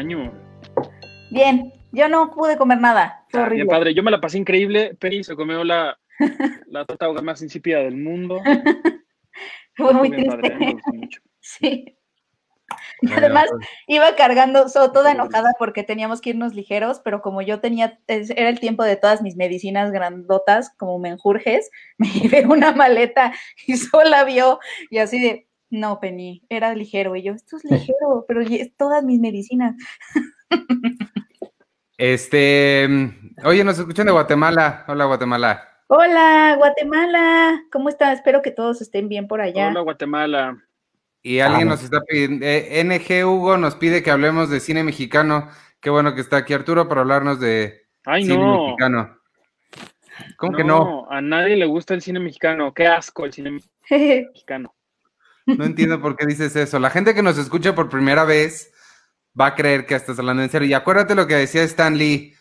hace un año. Bien, yo no pude comer nada. Fue Ah, horrible. bien padre, yo me la pasé increíble. Peri se comió la, la torta ahogada más insípida del mundo. Fue muy bien triste. me mucho. Sí. Y además iba cargando, so- toda enojada porque teníamos que irnos ligeros, pero como yo tenía, es- era el tiempo de todas mis medicinas grandotas, como menjurjes, me llevé una maleta y sola vio y así de, no, Penny, era ligero. Y yo, esto es ligero, pero todas mis medicinas. Este, oye, nos escuchan de Guatemala. Hola, Guatemala. Hola, Guatemala, ¿cómo están? Espero que todos estén bien por allá. Hola, Guatemala. Y alguien Ah. nos está pidiendo, eh, NG Hugo nos pide que hablemos de cine mexicano. Qué bueno que está aquí Arturo para hablarnos de Ay, cine no. mexicano. ¿Cómo que no? A nadie le gusta el cine mexicano. Qué asco el cine mexicano. No entiendo por qué dices eso. La gente que nos escucha por primera vez va a creer que estás hablando en serio. Y acuérdate lo que decía Stan Lee.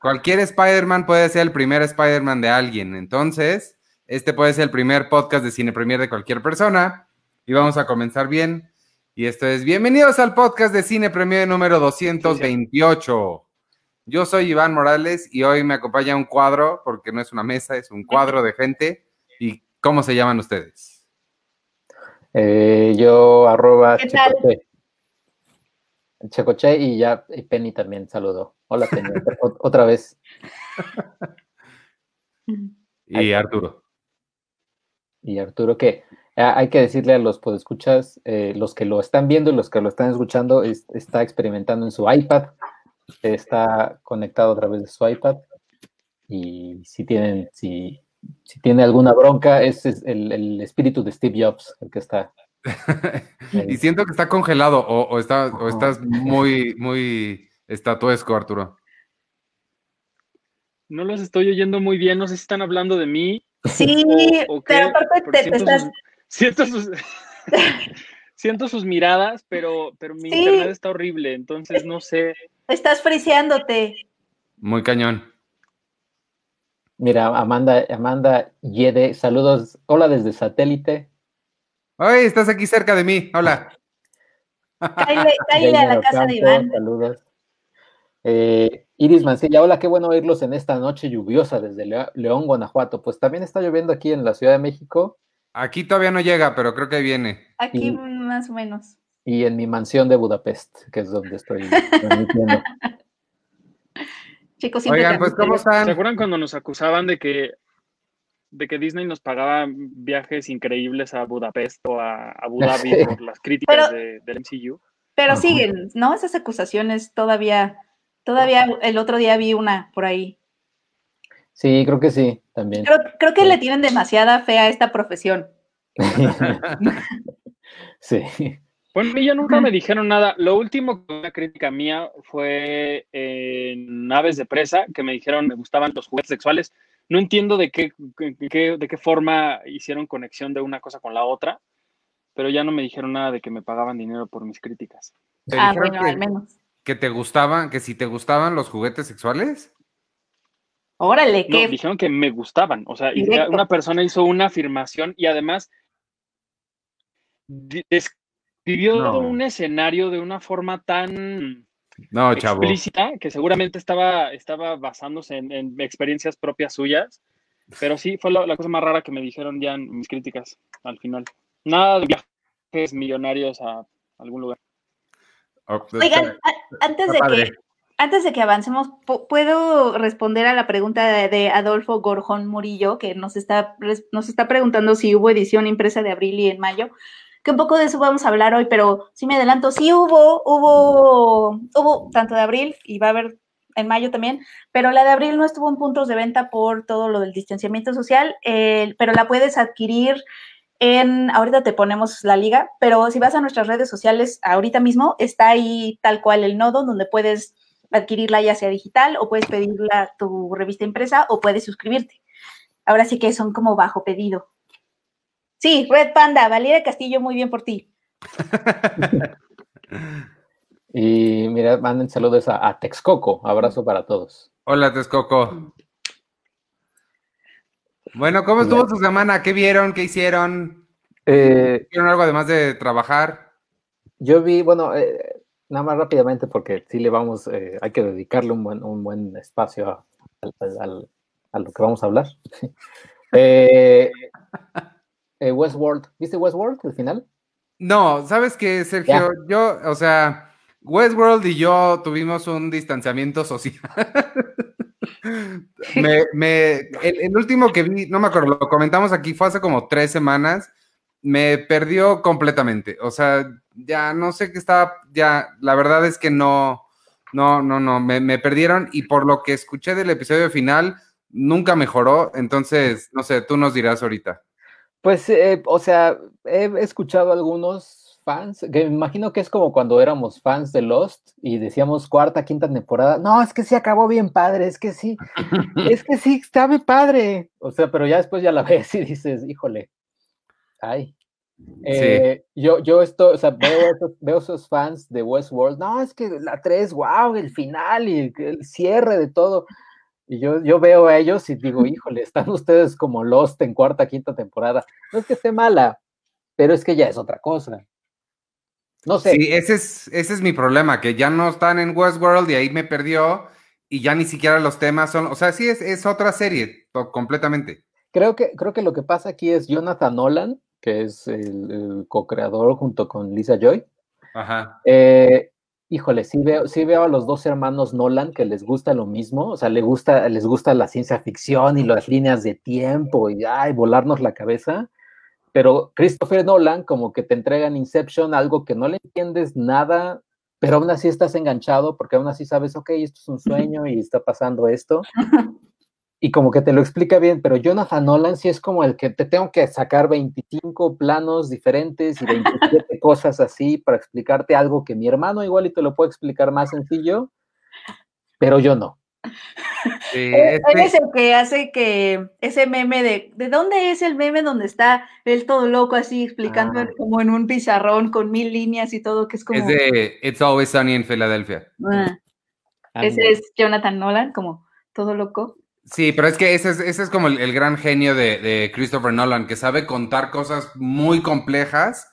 Cualquier Spider-Man puede ser el primer Spider-Man de alguien. Entonces, este puede ser el primer podcast de cine premier de cualquier persona. Y vamos a comenzar bien. Y esto es Bienvenidos al podcast de Cine Premier número 228. Yo soy Iván Morales y hoy me acompaña un cuadro, porque no es una mesa, es un cuadro de gente. ¿Y cómo se llaman ustedes? Eh, yo arroba ¿Qué tal? Checoche. Checoche y ya y Penny también saludó. Hola Penny, ot- otra vez. Y Arturo. Y Arturo, que hay que decirle a los podescuchas, eh, los que lo están viendo y los que lo están escuchando, es- está experimentando en su iPad, está conectado a través de su iPad. Y si tienen, si, si tiene alguna bronca, ese es el, el espíritu de Steve Jobs, el que está. Y siento que está congelado o, o está, o estás muy, muy estatuesco, Arturo. No los estoy oyendo muy bien. No sé si están hablando de mí. Sí, o, o pero aparte te, te siento, estás... sus, siento, sus, siento sus miradas, pero, pero mi Sí. internet está horrible. Entonces no sé. Estás friseándote. Muy cañón. Mira, Amanda, Amanda Yede, saludos. Hola desde satélite. ¡Ay, estás aquí cerca de mí! Hola. Cáile a la casa de Iván. Saludos. Eh, Iris Mancilla, hola, qué bueno oírlos en esta noche lluviosa desde León, Guanajuato. Pues también está lloviendo aquí en la Ciudad de México Aquí todavía no llega, pero creo que viene. Aquí Y- más o menos. y en mi mansión de Budapest, que es donde estoy transmitiendo. Chicos, siempre Oigan, pues, ¿cómo transmiten. ¿Se acuerdan cuando nos acusaban de que, de que Disney nos pagaba viajes increíbles a Budapest o a Abu Dhabi Sí. por las críticas Pero- de, del MCU? Pero Ajá. siguen, ¿no? Esas acusaciones todavía, todavía el otro día vi una por ahí. Sí, creo que sí, también. Creo, creo que Sí. le tienen demasiada fe a esta profesión. sí. Bueno, y ya nunca me dijeron nada. Lo último que una crítica mía fue en Aves de Presa, que me dijeron me gustaban los juguetes sexuales. No entiendo de qué, qué- de qué forma hicieron conexión de una cosa con la otra, pero ya no me dijeron nada de que me pagaban dinero por mis críticas. ¿Te Ah, dijeron bueno, que, al menos. que te gustaban, que si te gustaban los juguetes sexuales? Órale, No, qué dijeron que me gustaban. O sea, Directo. una persona hizo una afirmación y además describió No. un escenario de una forma tan No, chavo. explícita que seguramente estaba, estaba basándose en, en experiencias propias suyas. Pero sí, fue la, la cosa más rara que me dijeron ya en mis críticas al final. Nada de viajes millonarios a algún lugar. Oh, Oigan, a- antes de que antes de que avancemos, ¿puedo responder a la pregunta de, de Adolfo Gorjón Murillo, que nos está, nos está preguntando si hubo edición impresa de abril y en mayo? Que un poco de eso vamos a hablar hoy, pero sí me adelanto, sí hubo, hubo, hubo tanto de abril y va a haber en mayo también, pero la de abril no estuvo en puntos de venta por todo lo del distanciamiento social, pero la puedes adquirir en, ahorita te ponemos la liga, pero si vas a nuestras redes sociales ahorita mismo, está ahí tal cual el nodo donde puedes adquirirla ya sea digital o puedes pedirla tu revista impresa o puedes suscribirte. Ahora sí que son como bajo pedido. Sí, Red Panda, Valeria Castillo, muy bien por ti. Y mira, manden saludos a, a Texcoco. Abrazo para todos. Hola, Texcoco. Bueno, ¿cómo estuvo su semana? ¿Qué vieron? ¿Qué hicieron? Eh, ¿Hicieron algo además de trabajar? yo vi, bueno, eh, nada más rápidamente porque sí le vamos, eh, hay que dedicarle un buen, un buen espacio a, a lo que vamos a hablar. eh, eh, Westworld, ¿viste Westworld al final? No, ¿sabes qué, Sergio? Yo, o sea, Westworld y yo tuvimos un distanciamiento social. me, el, último que vi, no me acuerdo, lo comentamos aquí, fue hace como tres semanas, me perdió completamente. O sea, ya no sé qué estaba, ya, la verdad es que no, no, no, no, me, me perdieron y por lo que escuché del episodio final, nunca mejoró. Entonces, no sé, tú nos dirás ahorita. Pues, eh, o sea, he escuchado algunos fans, que me imagino que es como cuando éramos fans de Lost y decíamos cuarta, quinta temporada, no, es que sí acabó bien padre, es que sí, es que sí, está bien padre. O sea, pero ya después ya la ves y dices, híjole, ay. Eh, yo, yo esto, o sea, veo esos, veo esos fans de Westworld, no, es que la 3, wow, el final y el cierre de todo. Y yo, yo veo a ellos y digo, híjole, están ustedes como Lost en cuarta, quinta temporada. No es que esté mala, pero es que ya es otra cosa. No sé. Sí, ese es, ese es mi problema, que ya no están en Westworld y ahí me perdió y ya ni siquiera los temas son, o sea, sí es, es otra serie completamente. Creo que, creo que lo que pasa aquí es Jonathan Nolan, que es el, co-creador junto con Lisa Joy. Ajá. Eh, híjole, sí veo, sí veo a los dos hermanos Nolan que les gusta lo mismo, o sea, les gusta, les gusta la ciencia ficción y las líneas de tiempo y ay, volarnos la cabeza. Pero Christopher Nolan, como que te entrega en Inception algo que no le entiendes nada, pero aún así estás enganchado porque aún así sabes, ok, esto es un sueño y está pasando esto. y como que te lo explica bien, pero Jonathan Nolan sí es como el que te tengo que sacar 25 planos diferentes y 27 cosas así para explicarte algo que mi hermano igual y te lo puede explicar más sencillo, pero yo no. Sí, Él es el que hace que ese meme de ¿de dónde es el meme donde está él todo loco así explicando ah. como en un pizarrón con mil líneas y todo que es como Es de It's Always Sunny en Filadelfia. Ah. Ese es Jonathan Nolan como todo loco. Sí, pero es que ese es, ese es como el, gran genio de, Christopher Nolan, que sabe contar cosas muy complejas,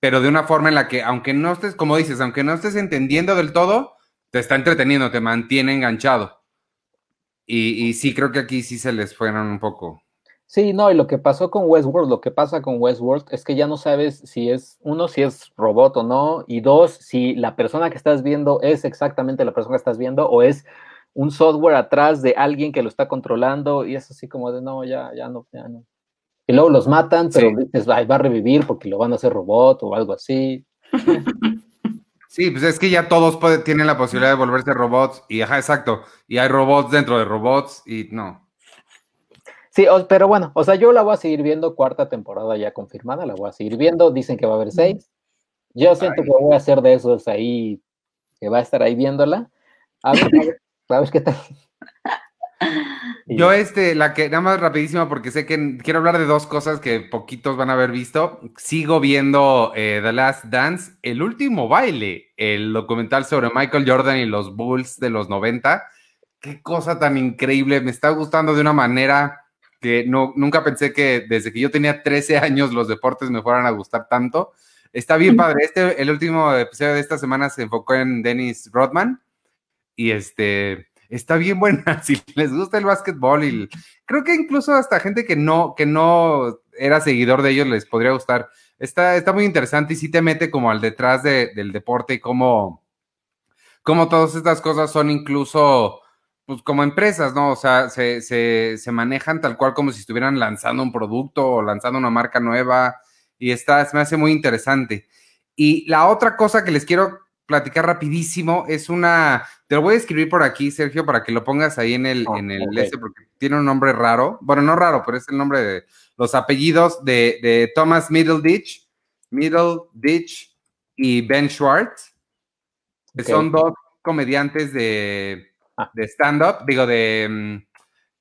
pero de una forma en la que, aunque no estés, como dices, aunque no estés entendiendo del todo, te está entreteniendo, te mantiene enganchado. Y, y sí, creo que aquí sí se les fueron un poco. Sí, no, y lo que pasó con Westworld, lo que pasa con Westworld es que ya no sabes si es, uno, si es robot o no, y dos, si la persona que estás viendo es exactamente la persona que estás viendo o es un software atrás de alguien que lo está controlando y es así como de no, ya, ya no, ya no. Y luego los matan, pero dices, va a revivir porque lo van a hacer robot o algo así. Sí, pues es que ya todos tienen la posibilidad de volverse robots y ajá, exacto. Y hay robots dentro de robots y no. Sí, pero bueno, o sea, yo la voy a seguir viendo, cuarta temporada ya confirmada, la voy a seguir viendo, dicen que va a haber seis. Yo siento que voy a hacer de esos ahí, que va a estar ahí viéndola. A ver, ¿Sabes qué tal? Yo, este, la que, nada más rapidísimo, porque sé que quiero hablar de dos cosas que poquitos van a haber visto. Sigo viendo eh, The Last Dance, El último baile, el documental sobre Michael Jordan y los Bulls de los 90. Qué cosa tan increíble, me está gustando de una manera que no, nunca pensé que desde que yo tenía 13 años los deportes me fueran a gustar tanto. Está bien padre. Este, el último episodio de esta semana se enfocó en Dennis Rodman y este está bien buena. Si les gusta el básquetbol y creo que incluso hasta gente que no, que no era seguidor de ellos les podría gustar. Está, está muy interesante y sí te mete como al detrás del deporte y cómo, todas estas cosas son incluso pues como empresas, ¿no? O sea, se, se, se, manejan tal cual como si estuvieran lanzando un producto o lanzando una marca nueva y está, me hace muy interesante. Y la otra cosa que les quiero platicar rapidísimo. Es una, te lo voy a escribir por aquí, Sergio, para que lo pongas ahí en el, en el este, porque tiene un nombre raro. Bueno, no raro, pero es el nombre de los apellidos de, de Thomas Middleditch, Middleditch y Ben Schwartz, que son dos comediantes de, ah. de stand-up, digo, de, mm,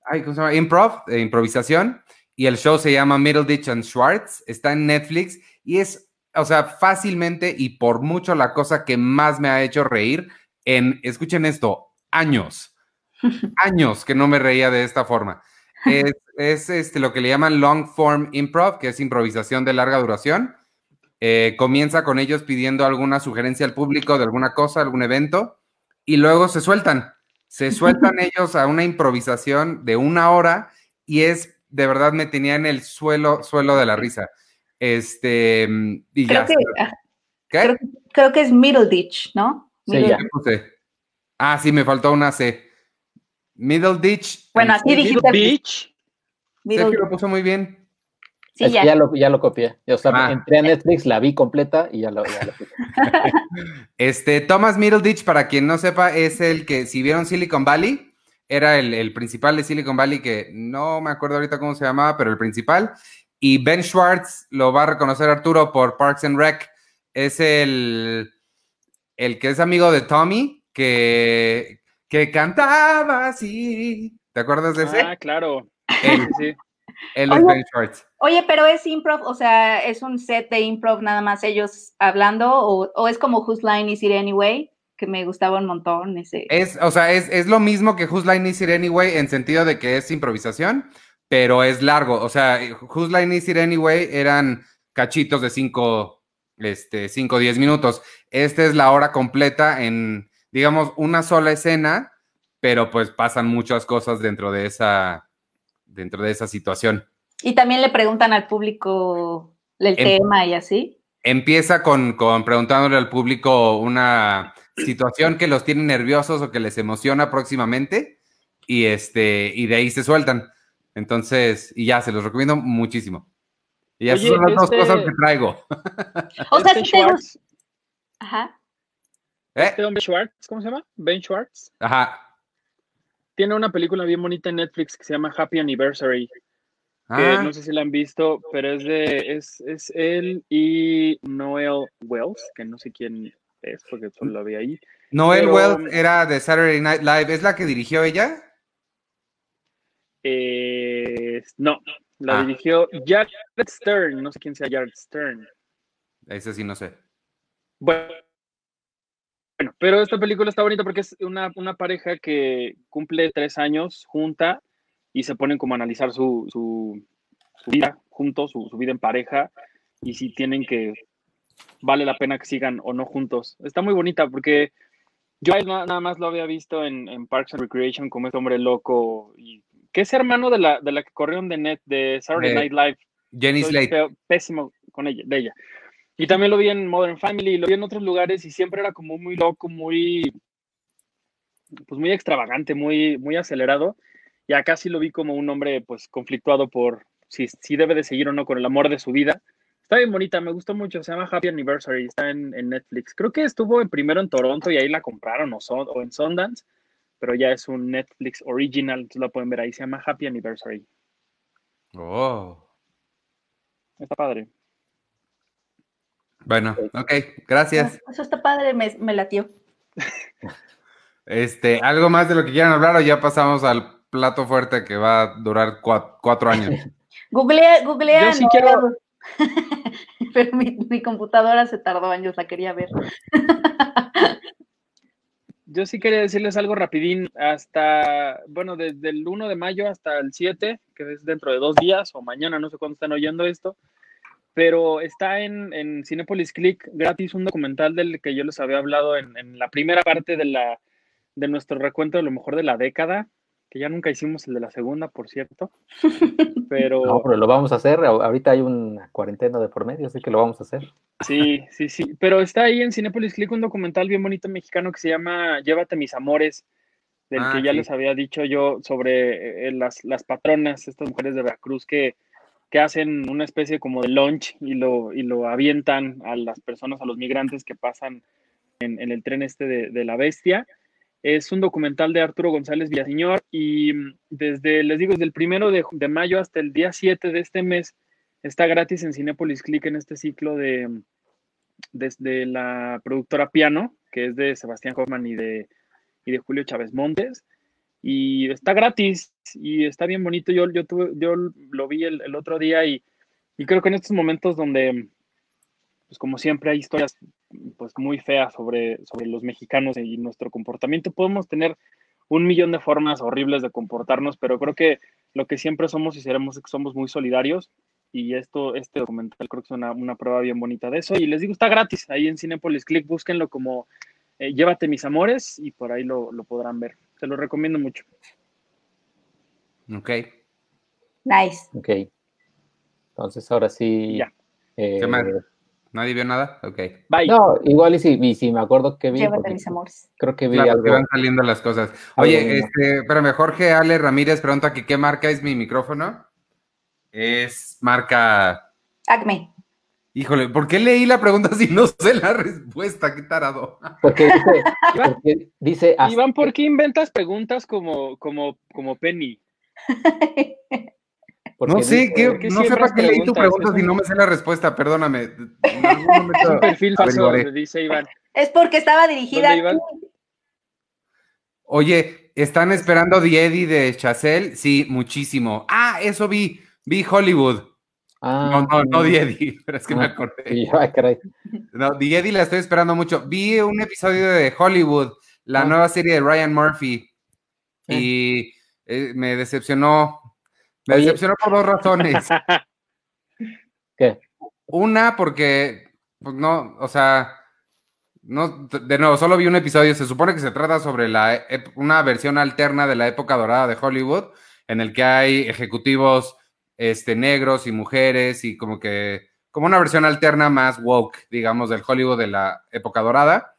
ay, ¿cómo se llama? Improv, de improvisación. Y el show se llama Middleditch and Schwartz, está en Netflix y es o sea, fácilmente y por mucho la cosa que más me ha hecho reír en, escuchen esto, años, años que no me reía de esta forma. Es, este, lo que le llaman long form improv, que es improvisación de larga duración. Eh, comienza con ellos pidiendo alguna sugerencia al público de alguna cosa, algún evento, y luego se sueltan. Se sueltan ellos a una improvisación de una hora y es, de verdad, me tenía en el suelo, suelo de la risa. Este, y Creo ya. que, ah, ¿Qué? creo, creo que es Middle Ditch, ¿no? Sí, Middle- ya. ¿Qué puse? Ah, sí, me faltó una C. Middle Ditch. Bueno, en- así Middle dijiste. Beach. Middle- Sergio lo puso muy bien. sí, ya. ya lo, ya lo copié. O sea, Ah. entré a Netflix, la vi completa y ya lo, ya lo puse. Este, Thomas Middleditch, para quien no sepa, es el que, si vieron Silicon Valley, era el, el principal de Silicon Valley, que no me acuerdo ahorita cómo se llamaba, pero el principal. Y Ben Schwartz, lo va a reconocer Arturo por Parks and Rec, es el, el que es amigo de Tommy, que, que cantaba así. ¿Te acuerdas de ese? Ah, claro. Él, Sí, es Oye. Ben Schwartz. Oye, pero es improv, o sea, es un set de improv nada más ellos hablando, o, o es como Whose Line Is It Anyway, que me gustaba un montón ese. Es, o sea, es, es lo mismo que Whose Line Is It Anyway en sentido de que es improvisación, pero es largo. O sea, Whose Line Is It Anyway eran cachitos de 5, este, 5 o 10 minutos. Esta es la hora completa en, digamos, una sola escena, pero pues pasan muchas cosas dentro de esa, dentro de esa situación. Y también le preguntan al público el Em- tema y así. Empieza con, con preguntándole al público una situación que los tiene nerviosos o que les emociona próximamente y este y de ahí se sueltan. Entonces, y ya, se los recomiendo muchísimo. Y esas Oye, son las dos este- cosas que traigo. O sea, Este si te gusta. Schwartz, Ajá. ¿Eh? este hombre Schwartz, ¿cómo se llama? Ben Schwartz. Ajá. Tiene una película bien bonita en Netflix que se llama Happy Anniversary. que Ah, no sé si la han visto, pero es de es, es él y Noel Wells, que no sé quién es porque solo la vi ahí. Noel pero- Wells era de Saturday Night Live. ¿Es la que dirigió ella? Eh, no, la Ah. dirigió Jared Stern, no sé quién sea Jared Stern. Ese sí no sé. Bueno, bueno, pero esta película está bonita porque es una, una pareja que cumple tres años junta y se ponen como a analizar su, su, su vida juntos, su, su vida en pareja y si tienen que, vale la pena que sigan o no juntos. Está muy bonita porque yo nada más lo había visto en, en Parks and Recreation como este hombre loco y que es hermano de la, de la que corrieron de net de Saturday De Night Live. Jenny Slate. feo- pésimo con ella, de ella. Y también lo vi en Modern Family, lo vi en otros lugares y siempre era como muy loco, muy, pues muy extravagante, muy, muy acelerado. Y acá sí lo vi como un hombre pues conflictuado por si, si debe de seguir o no con el amor de su vida. Está bien bonita, me gustó mucho, se llama Happy Anniversary, está en, en Netflix. Creo que estuvo en- primero en Toronto y ahí la compraron o, son- o en Sundance, pero ya es un Netflix original, entonces la pueden ver ahí, se llama Happy Anniversary. Oh. Está padre. Bueno, ok, gracias. Eso está padre, me, me latió. Este, ¿algo más de lo que quieran hablar o ya pasamos al plato fuerte que va a durar cua- cuatro años? Googlea, googlea. Yo sí no, quiero- Pero mi, mi computadora se tardó años, la quería ver. Yo sí quería decirles algo rapidín, hasta, bueno, desde el 1 de mayo hasta el 7, que es dentro de dos días o mañana, no sé cuándo están oyendo esto, pero está en, en Cinepolis Click gratis un documental del que yo les había hablado en, en la primera parte de, la, de nuestro recuento de lo mejor de la década, que ya nunca hicimos el de la segunda, por cierto, pero... No, pero lo vamos a hacer. Ahorita hay una cuarentena de por medio, así que lo vamos a hacer. Sí, sí, sí. Pero está ahí en Cinepolis Click un documental bien bonito mexicano que se llama Llévate mis amores, del Ah, que ya sí. les había dicho yo sobre eh, las, las patronas, estas mujeres de Veracruz que, que hacen una especie como de lunch y lo, y lo avientan a las personas, a los migrantes que pasan en, en el tren este de, de la bestia. Es un documental de Arturo González Villaseñor y mm, desde, les digo, desde el primero de, de mayo hasta el día 7 de este mes está gratis en Cinepolis Click en este ciclo de desde la productora Piano, que es de Sebastián Hoffman y de, y de Julio Chávez Montes. Y está gratis y está bien bonito. Yo, yo, tuve, yo lo vi el, el otro día y, y creo que en estos momentos donde, pues como siempre, hay historias pues muy feas sobre, sobre los mexicanos y nuestro comportamiento, podemos tener un millón de formas horribles de comportarnos, pero creo que lo que siempre somos y seremos es que somos muy solidarios y esto, este documental creo que es una, una, prueba bien bonita de eso. Y les digo, está gratis ahí en Cinepolis Click, búsquenlo como eh, Llévate mis amores y por ahí lo, lo, podrán ver. Se lo recomiendo mucho. Ok. Nice. Ok. Entonces ahora sí. Ya. eh, ¿Qué más? ¿Nadie vio nada? Ok. Bye. no, igual y si, y si me acuerdo que vi. Llévate mis amores. Creo que vi Claro, algo. que van saliendo las cosas. Oye, mismo. este, espérame, Jorge Ale Ramírez pregunta que qué marca es mi micrófono. Es marca. Acme. Híjole, ¿por qué leí la pregunta si no sé la respuesta? Qué tarado. Porque dice. porque dice Iván, ¿por qué inventas preguntas como, como, como Penny? porque No sé, dice- qué, ¿por qué no sé para qué leí tu pregunta Es si no me sé la respuesta, perdóname. En algún momento Un perfil falso, averiguaré. dice Iván. Es porque estaba dirigida ¿Dónde a. Oye, ¿están esperando The Eddie de Chazelle? Sí, muchísimo. Ah, eso vi. Vi Hollywood. Ah, No, no, no The Eddie, pero es que me Ah, acordé. ay, caray. No, The Eddie la estoy esperando mucho. Vi un episodio de Hollywood, la Ah. nueva serie de Ryan Murphy, y eh, me decepcionó. Me Oye. decepcionó por dos razones. ¿Qué? Una, porque, pues no, o sea, no, de nuevo, solo vi un episodio. Se supone que se trata sobre la, una versión alterna de la época dorada de Hollywood, en el que hay ejecutivos este, negros y mujeres, y como que, como una versión alterna más woke, digamos, del Hollywood de la época dorada.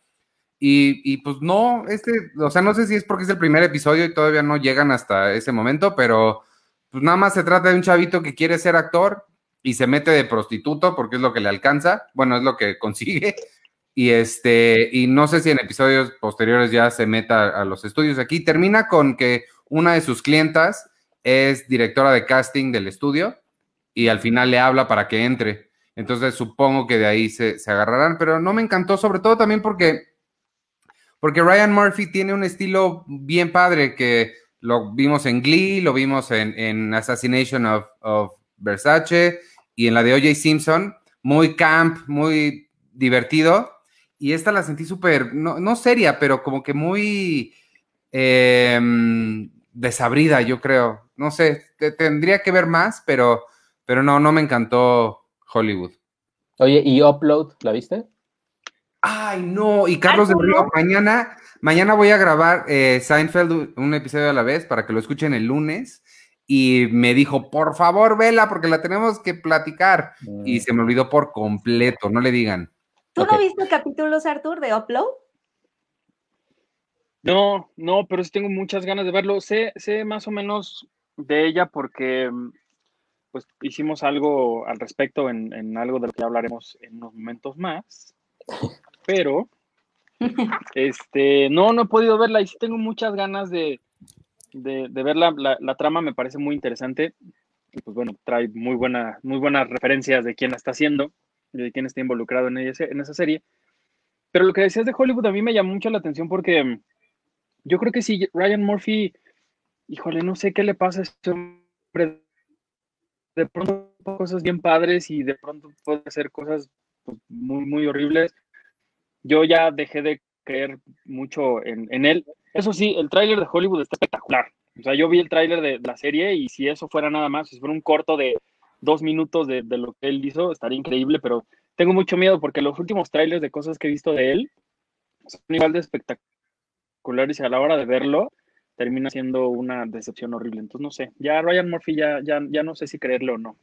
Y, y, pues no, este, o sea, no sé si es porque es el primer episodio y todavía no llegan hasta ese momento, pero pues nada más se trata de un chavito que quiere ser actor y se mete de prostituto porque es lo que le alcanza, bueno, es lo que consigue. Y este, y no sé si en episodios posteriores ya se meta a los estudios aquí. Termina con que una de sus clientas es directora de casting del estudio y al final le habla para que entre. Entonces supongo que de ahí se, se agarrarán, pero no me encantó, sobre todo también porque, porque Ryan Murphy tiene un estilo bien padre que lo vimos en Glee, lo vimos en, en Assassination of, of Versace y en la de O.J. Simpson, muy camp, muy divertido. Y esta la sentí súper, no, no seria, pero como que muy eh, desabrida, yo creo. No sé, te- tendría que ver más, pero, pero no, no me encantó Hollywood. Oye, ¿y Upload? ¿La viste? Ay, no, y Carlos ¿cómo Río, no? mañana, mañana voy a grabar eh, Seinfeld un episodio a la vez para que lo escuchen el lunes. Y me dijo, por favor, vela, porque la tenemos que platicar. Y Mm, se me olvidó por completo, no le digan. ¿Tú Ok. no viste capítulos, Artur, de Upload? No, no, pero sí tengo muchas ganas de verlo. Sé, sé más o menos de ella porque mm, pues hicimos algo al respecto en, en algo de lo que hablaremos en unos momentos más. Pero este, no, no he podido verla y sí tengo muchas ganas de, de, verla. La, trama me parece muy interesante. Y pues bueno, trae muy, buena, muy buenas referencias de quién la está haciendo, de quién está involucrado en, en esa serie. Pero lo que decías de Hollywood a mí me llamó mucho la atención porque mm, yo creo que si Ryan Murphy, híjole, no sé qué le pasa a este hombre. De pronto cosas bien padres y de pronto puede hacer cosas pues, muy, muy horribles. Yo ya dejé de creer mucho en, él. Eso sí, el tráiler de Hollywood está espectacular. O sea, yo vi el tráiler de la serie y si eso fuera nada más, si fuera un corto de dos minutos de, de lo que él hizo, estaría increíble, pero tengo mucho miedo porque los últimos trailers de cosas que he visto de él son igual de espectaculares y a la hora de verlo termina siendo una decepción horrible. Entonces, no sé, ya Ryan Murphy ya, ya, ya no sé si creerlo o no.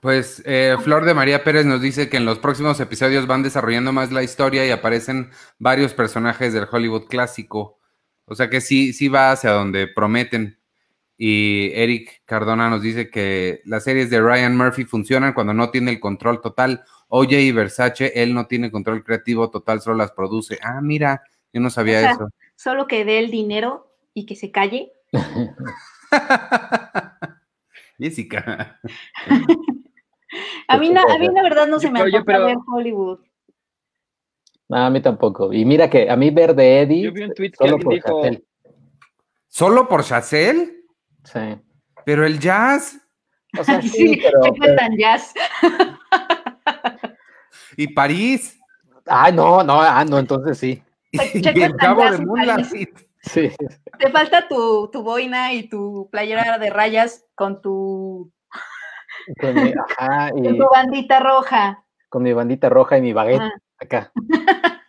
Pues eh, Flor de María Pérez nos dice que en los próximos episodios van desarrollando más la historia y aparecen varios personajes del Hollywood clásico. O sea que sí, sí va hacia donde prometen. Y Eric Cardona nos dice que las series de Ryan Murphy funcionan cuando no tiene el control total. Oye y Versace, él no tiene control creativo total, solo las produce. Ah, mira, yo no sabía O sea, eso. Solo que dé el dinero y que se calle. Jessica. A mí, na- a mí la verdad no se me antoja pero- ver Hollywood. No, a mí tampoco. Y mira que a mí ver de Eddie. Yo vi un tweet que solo alguien por dijo. ¿Solo por Chazelle? Sí. Pero el jazz O sea, sí, Sí, pero, ¿qué pero- tan jazz? y París Ay, no, no, ah, no, entonces sí. y Checa el cabo de y Moonlight. Sí. Te falta tu, tu boina y tu playera de rayas con tu Con mi, ajá, y Con tu bandita roja. con mi bandita roja y mi baguette Ajá. acá.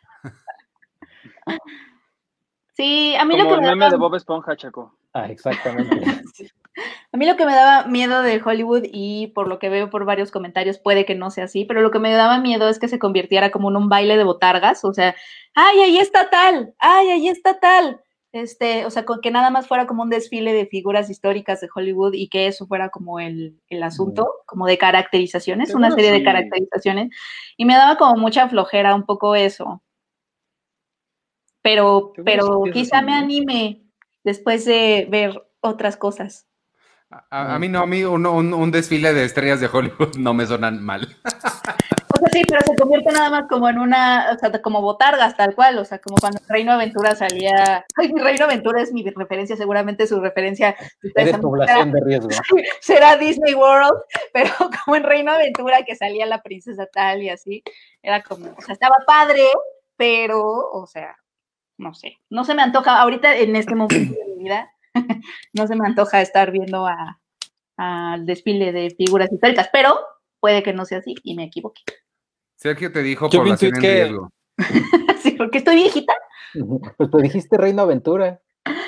Sí, a mí lo que el me meme daba- de Bob Esponja, Chaco. Ah, exactamente. A mí lo que me daba miedo de Hollywood y por lo que veo por varios comentarios puede que no sea así, pero lo que me daba miedo es que se convirtiera como en un baile de botargas, o sea, ay, ahí está tal, ay, ahí está tal. Este, o sea, con que nada más fuera como un desfile de figuras históricas de Hollywood y que eso fuera como el, el asunto, como de caracterizaciones, una serie de caracterizaciones. Y me daba como mucha flojera un poco eso. Pero, pero quizá me anime después de ver otras cosas. A, a mí no, a mí un, un- un desfile de estrellas de Hollywood no me sonan mal. O sea, sí, pero se convierte nada más como en una, o sea, como botargas, tal cual, o sea, como cuando Reino Aventura salía, ay, mi Reino Aventura es mi referencia, seguramente su referencia Eres población de riesgo. será, Disney World, pero como en Reino Aventura que salía la princesa tal y así, era como, o sea, estaba padre, pero, o sea, no sé, no se me antoja, ahorita en este momento de mi vida, no se me antoja estar viendo a al desfile de figuras históricas, pero puede que no sea así y me equivoque. Sergio te dijo Yo población en que- riesgo. Sí, porque estoy viejita. Pues tú dijiste Reino Aventura.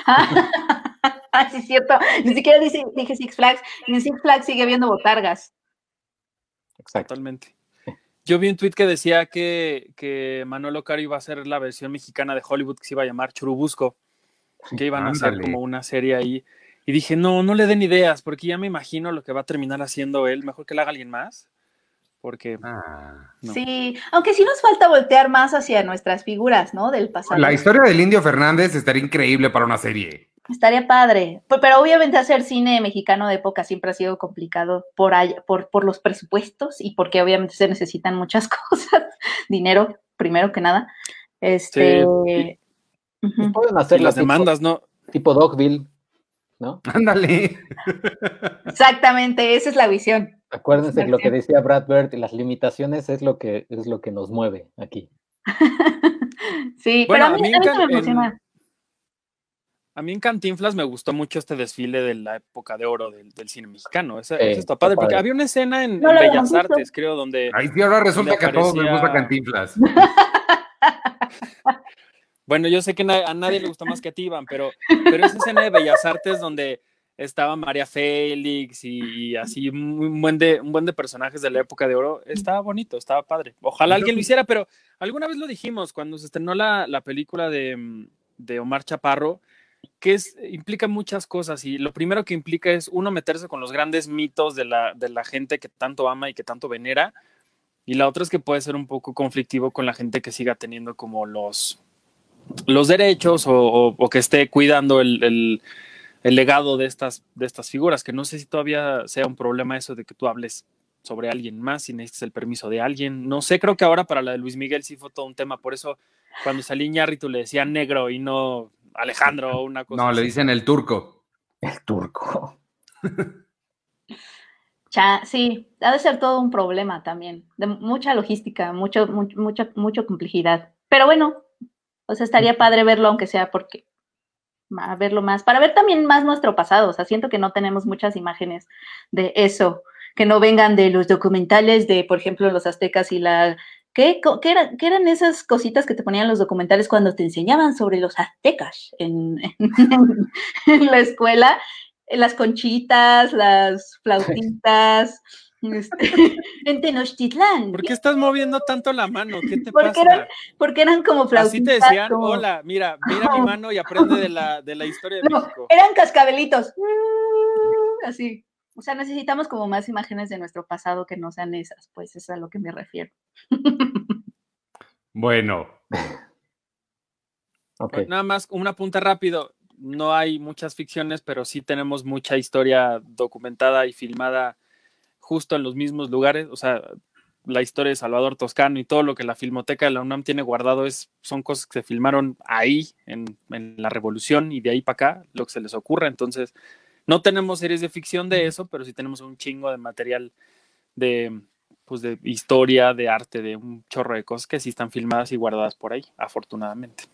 Ah, sí, es cierto. Ni siquiera dice- dije Six Flags. Y en Six Flags sigue habiendo botargas. Exacto. Totalmente. Yo vi un tweet que decía que, que Manolo Caro iba a ser la versión mexicana de Hollywood que se iba a llamar Churubusco, que iban a hacer como una serie ahí. Y dije, no, no le den ideas, porque ya me imagino lo que va a terminar haciendo él. Mejor que le haga alguien más. Porque Ah. No. Sí, aunque sí nos falta voltear más hacia nuestras figuras, ¿no? Del pasado. La historia del Indio Fernández estaría increíble para una serie. Estaría padre. Pe- Pero, obviamente hacer cine mexicano de época siempre ha sido complicado por, por, por los presupuestos y porque obviamente se necesitan muchas cosas. Dinero, primero que nada. Este. Sí. Pueden y hacerlo las tipo, demandas, ¿no? tipo Dogville, ¿no? Ándale. Exactamente, esa es la visión. Acuérdense que lo que decía Brad Bird, las limitaciones es lo que es lo que nos mueve aquí. Sí, Bueno, pero a a mí, a mí me emociona. A mí en Cantinflas me gustó mucho este desfile de la época de oro del, del cine mexicano. Ese está padre, porque padre. había una escena en, No en lo Bellas visto. Artes, creo, donde Ay, sí, ahora resulta que a todos nos gusta Cantinflas. Bueno, yo sé que a nadie le gusta más que a ti, Iván, pero, pero esa escena de Bellas Artes donde estaba María Félix y, así un buen, de, un buen de personajes de la época de oro, estaba bonito, estaba padre. Ojalá alguien lo hiciera, pero alguna vez lo dijimos cuando se estrenó la, la película de, de Omar Chaparro, que es, implica muchas cosas y lo primero que implica es uno meterse con los grandes mitos de la, de la gente que tanto ama y que tanto venera. Y la otra es que puede ser un poco conflictivo con la gente que siga teniendo como los, los derechos o, o- o que esté cuidando el, el- el legado de estas, de estas figuras, que no sé si todavía sea un problema eso de que tú hables sobre alguien más y necesites el permiso de alguien. No sé, creo que ahora para la de Luis Miguel sí fue todo un tema, por eso cuando salí Iñárritu le decía negro y no Alejandro o una cosa No, le dicen el turco. El turco. Cha- sí, ha de ser todo un problema también, de mucha logística, mucho, mu- mucha, mucha complejidad. Pero bueno, o sea, estaría padre verlo, aunque sea porque a verlo más, para ver también más nuestro pasado. O sea, siento que no tenemos muchas imágenes de eso, que no vengan de los documentales de, por ejemplo, los aztecas y la. ¿Qué, qué era- qué eran esas cositas que te ponían los documentales cuando te enseñaban sobre los aztecas en, en- en la escuela? Las conchitas, las flautitas, este, en Tenochtitlán. ¿Por qué estás moviendo tanto la mano? ¿Qué te Porque pasa? eran- Porque eran como flautitas. Así te decían, como- hola, mira, mira mi mano y aprende de la, de la historia de No, México. eran cascabelitos. Así. O sea, necesitamos como más imágenes de nuestro pasado que no sean esas, pues es a lo que me refiero. Bueno. Nada más, una punta rápido. No hay muchas ficciones, pero sí tenemos mucha historia documentada y filmada justo en los mismos lugares. O sea, la historia de Salvador Toscano y todo lo que la Filmoteca de la UNAM tiene guardado es, son cosas que se filmaron ahí, en, en la Revolución, y de ahí para acá, lo que se les ocurra. Entonces, no tenemos series de ficción de eso, pero sí tenemos un chingo de material de, pues de historia, de arte, de un chorro de cosas que sí están filmadas y guardadas por ahí, afortunadamente.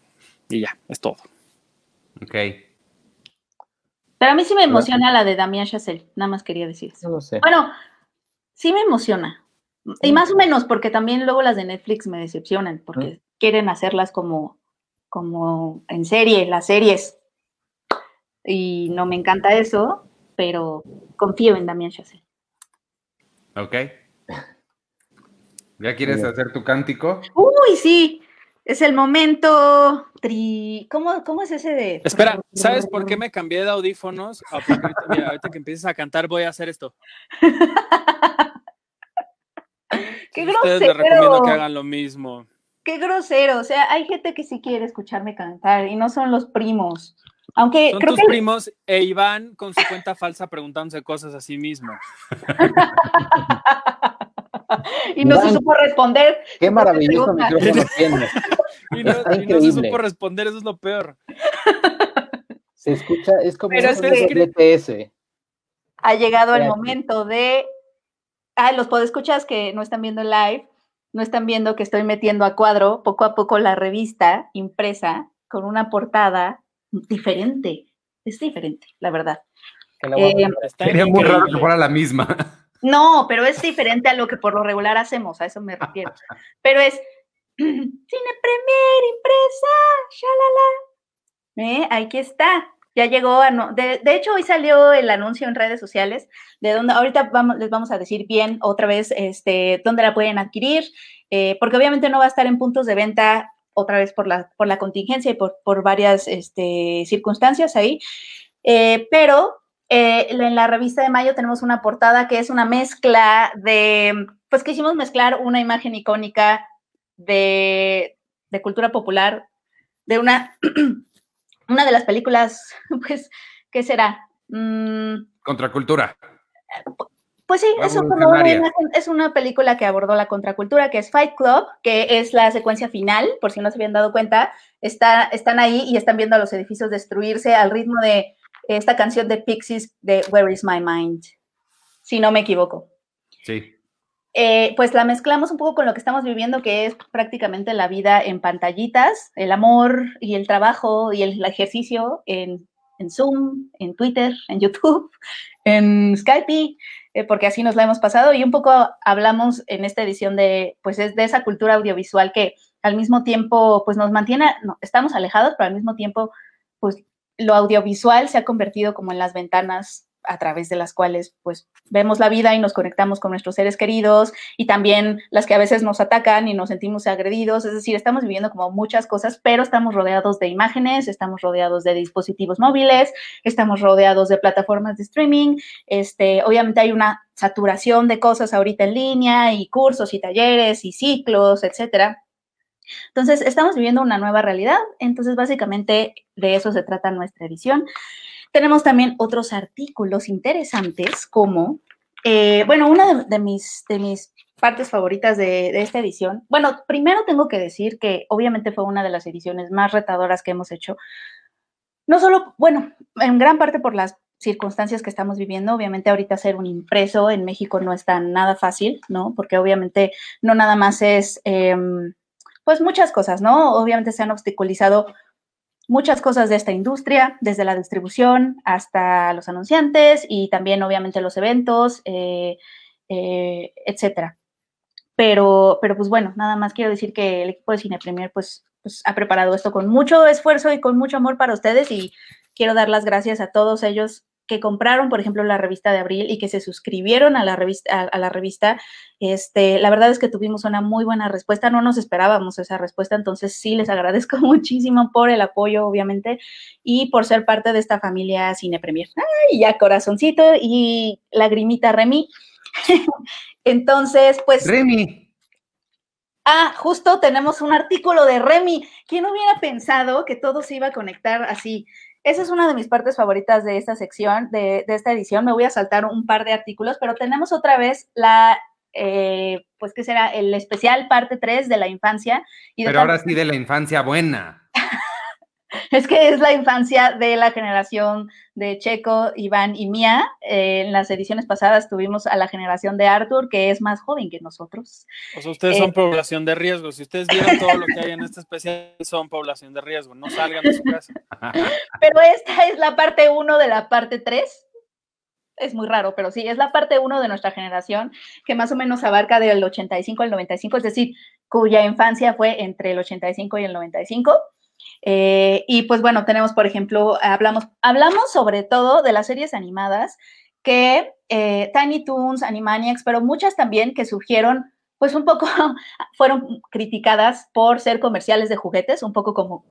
Y ya, es todo. ok. Pero a mí sí me emociona la de Damien Chazelle, nada más quería decir eso. No lo sé. Bueno, sí me emociona. Y más o menos, porque también luego las de Netflix me decepcionan, porque quieren hacerlas como, como en serie, las series. Y no me encanta eso, pero confío en Damián Chazelle. Ok. ¿Ya quieres hacer tu cántico? Uy, sí. Es el momento tri... ¿Cómo, ¿Cómo, es ese de...? Espera, ¿sabes por qué me cambié de audífonos? Ah, ahorita, ahorita, que empieces a cantar voy a hacer esto. ¡Qué grosero! Ustedes les recomiendo que hagan lo mismo. ¡Qué grosero! O sea, hay gente que sí quiere escucharme cantar y no son los primos. Aunque Son creo tus que... primos e Iván con su cuenta falsa preguntándose cosas a sí mismo. y no se supo responder. Qué maravilloso micrófono tienes. Y no, Está y no se supo responder, eso es lo peor. Se escucha, es como Pero un es que- ha llegado el momento de. Ah, los podescuchas que no están viendo el live, no están viendo que estoy metiendo a cuadro poco a poco la revista impresa con una portada diferente. Es diferente, la verdad. que la voy a Eh, Sería muy raro que fuera la misma. No, pero es diferente a lo que por lo regular hacemos, a eso me refiero. Pero es Cine Premier impresa, shalala. ¿Eh? Aquí está. Ya llegó, a no- de, de hecho hoy salió el anuncio en redes sociales de donde ahorita les vamos a decir bien otra vez este, dónde la pueden adquirir, eh, porque obviamente no va a estar en puntos de venta otra vez por la, por la contingencia y por, por varias este, circunstancias ahí, Eh, pero eh, en la revista de mayo tenemos una portada que es una mezcla de, pues quisimos mezclar una imagen icónica de, de cultura popular, de una, una de las películas, pues, ¿qué será? Mm, Contracultura. pues sí, es, como una Revolucionaria. imagen- es una película que abordó la contracultura, que es Fight Club, que es la secuencia final, por si no se habían dado cuenta, está, están ahí y están viendo a los edificios destruirse al ritmo de esta canción de Pixies de Where is My Mind, si no me equivoco. Sí. Eh, pues la mezclamos un poco con lo que estamos viviendo, que es prácticamente la vida en pantallitas, el amor y el trabajo y el ejercicio en, Zoom, en Twitter, en YouTube, en Skype, eh, porque así nos la hemos pasado. Y un poco hablamos en esta edición de, pues es de esa cultura audiovisual que al mismo tiempo, pues nos mantiene, no, estamos alejados, pero al mismo tiempo, pues lo audiovisual se ha convertido como en las ventanas a través de las cuales pues vemos la vida y nos conectamos con nuestros seres queridos y también las que a veces nos atacan y nos sentimos agredidos, es decir, estamos viviendo como muchas cosas, pero estamos rodeados de imágenes, estamos rodeados de dispositivos móviles, estamos rodeados de plataformas de streaming, este, obviamente hay una saturación de cosas ahorita en línea y cursos y talleres y ciclos, etcétera. Entonces, estamos viviendo una nueva realidad, entonces básicamente de eso se trata nuestra edición. Tenemos también otros artículos interesantes como, eh, bueno, una de, mis, de mis partes favoritas de, de, esta edición, bueno, primero tengo que decir que obviamente fue una de las ediciones más retadoras que hemos hecho, no solo, bueno, en gran parte por las circunstancias que estamos viviendo, obviamente ahorita hacer un impreso en México no está nada fácil, ¿no? Porque obviamente no nada más es, eh, pues muchas cosas, ¿no? Obviamente se han obstaculizado muchas cosas de esta industria, desde la distribución hasta los anunciantes y también obviamente los eventos, eh, eh, etcétera. Pero, pero pues bueno, nada más quiero decir que el equipo de Cine Premier pues, pues ha preparado esto con mucho esfuerzo y con mucho amor para ustedes y quiero dar las gracias a todos ellos que compraron, por ejemplo, la revista de abril y que se suscribieron a la revista, a, a, la revista, este, la verdad es que tuvimos una muy buena respuesta, no nos esperábamos esa respuesta, entonces sí les agradezco muchísimo por el apoyo, obviamente, y por ser parte de esta familia Cine Premier. Ay, ya corazoncito y lagrimita Remy. entonces, pues... Remy. Ah, justo tenemos un artículo de Remy. ¿Quién hubiera pensado que todo se iba a conectar así? Esa es una de mis partes favoritas de esta sección, de, de esta edición. Me voy a saltar un par de artículos, pero tenemos otra vez la, eh, pues, ¿qué será? El especial parte 3 de la infancia. Y pero ahora sí de la infancia buena. Es que es la infancia de la generación de Checo, Iván y Mía. Eh, en las ediciones pasadas tuvimos a la generación de Arthur, que es más joven que nosotros. O sea, ustedes eh, son población de riesgo. Si ustedes vieron todo lo que hay en este especial, son población de riesgo. No salgan de su casa. Pero esta es la parte 1 de la parte 3. es muy raro, pero sí, es la parte uno de nuestra generación que más o menos abarca del 85 al 95, es decir, cuya infancia fue entre el 85 y el 95. Eh, y pues bueno, tenemos, por ejemplo, hablamos, hablamos sobre todo de las series animadas que eh, Tiny Toons, Animaniacs, pero muchas también que surgieron pues un poco fueron criticadas por ser comerciales de juguetes, un poco como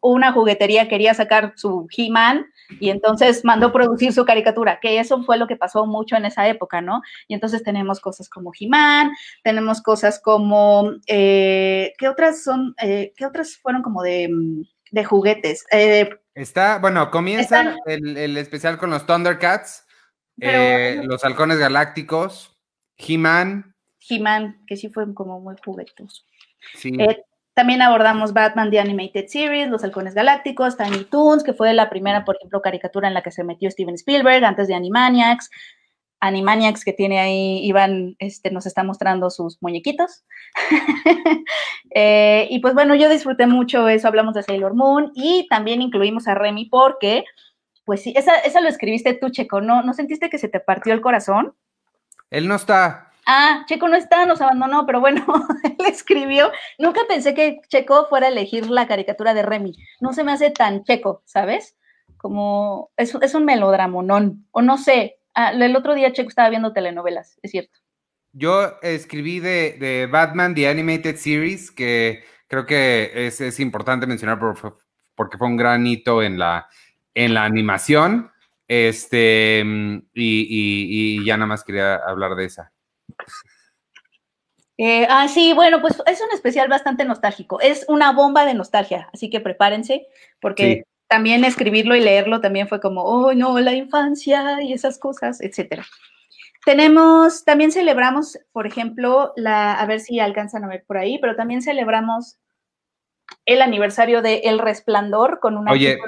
una juguetería quería sacar su He-Man y entonces mandó producir su caricatura, que eso fue lo que pasó mucho en esa época, ¿no? Y entonces tenemos cosas como He-Man, tenemos cosas como, eh, ¿qué otras son, eh, qué otras fueron como de, de juguetes? Eh, Está, bueno, comienza el, especial con los Thundercats, los halcones galácticos, He-Man, He-Man, que sí fue como muy juguetoso. Eh, también abordamos Batman The Animated Series, Los Halcones Galácticos, Tiny Toons, que fue la primera, por ejemplo, caricatura en la que se metió Steven Spielberg antes de Animaniacs. Animaniacs que tiene ahí, Iván este, nos está mostrando sus muñequitos. Eh, y pues bueno, yo disfruté mucho eso, hablamos de Sailor Moon y también incluimos a Remy porque, pues sí, esa, esa lo escribiste tú, Checo, ¿no? ¿No sentiste que se te partió el corazón? Él no está ah, Checo no está, nos abandonó, pero bueno, él escribió. Nunca pensé que Checo fuera a elegir la caricatura de Remy. No se me hace tan Checo, ¿sabes? Como es, es un melodramonón, o no sé. Ah, el otro día Checo estaba viendo telenovelas, es cierto. Yo escribí de, Batman The Animated Series, que creo que es, importante mencionar porque fue un gran hito en la, en la animación. Este, y, y ya nada más quería hablar de esa. Eh, ah, sí, bueno, pues es un especial bastante nostálgico. Es una bomba de nostalgia, así que prepárense, porque también escribirlo y leerlo también fue como, oh, no, la infancia y esas cosas, etcétera. Tenemos, también celebramos, por ejemplo, la, a ver si alcanzan a ver por ahí, pero también celebramos el aniversario de El Resplandor con un Oye,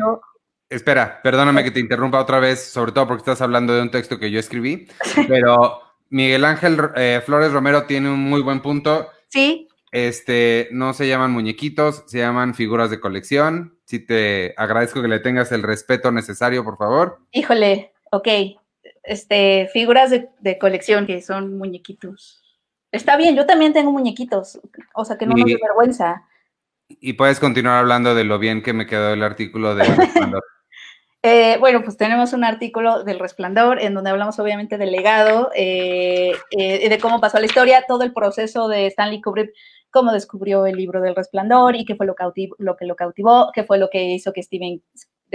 espera, perdóname que te interrumpa otra vez, sobre todo porque estás hablando de un texto que yo escribí, pero Miguel Ángel eh, Flores Romero tiene un muy buen punto. Sí. Este, no se llaman muñequitos, se llaman figuras de colección. Sí te agradezco que le tengas el respeto necesario, por favor. Híjole, ok. Este, figuras de, colección que son muñequitos. Está bien, yo también tengo muñequitos, o sea que no nos dé vergüenza. Y puedes continuar hablando de lo bien que me quedó el artículo de Eh, bueno, pues tenemos un artículo del Resplandor en donde hablamos obviamente del legado, eh, eh, de cómo pasó la historia, todo el proceso de Stanley Kubrick, cómo descubrió el libro del Resplandor y qué fue lo, lo que lo cautivó, qué fue lo que hizo que Stephen,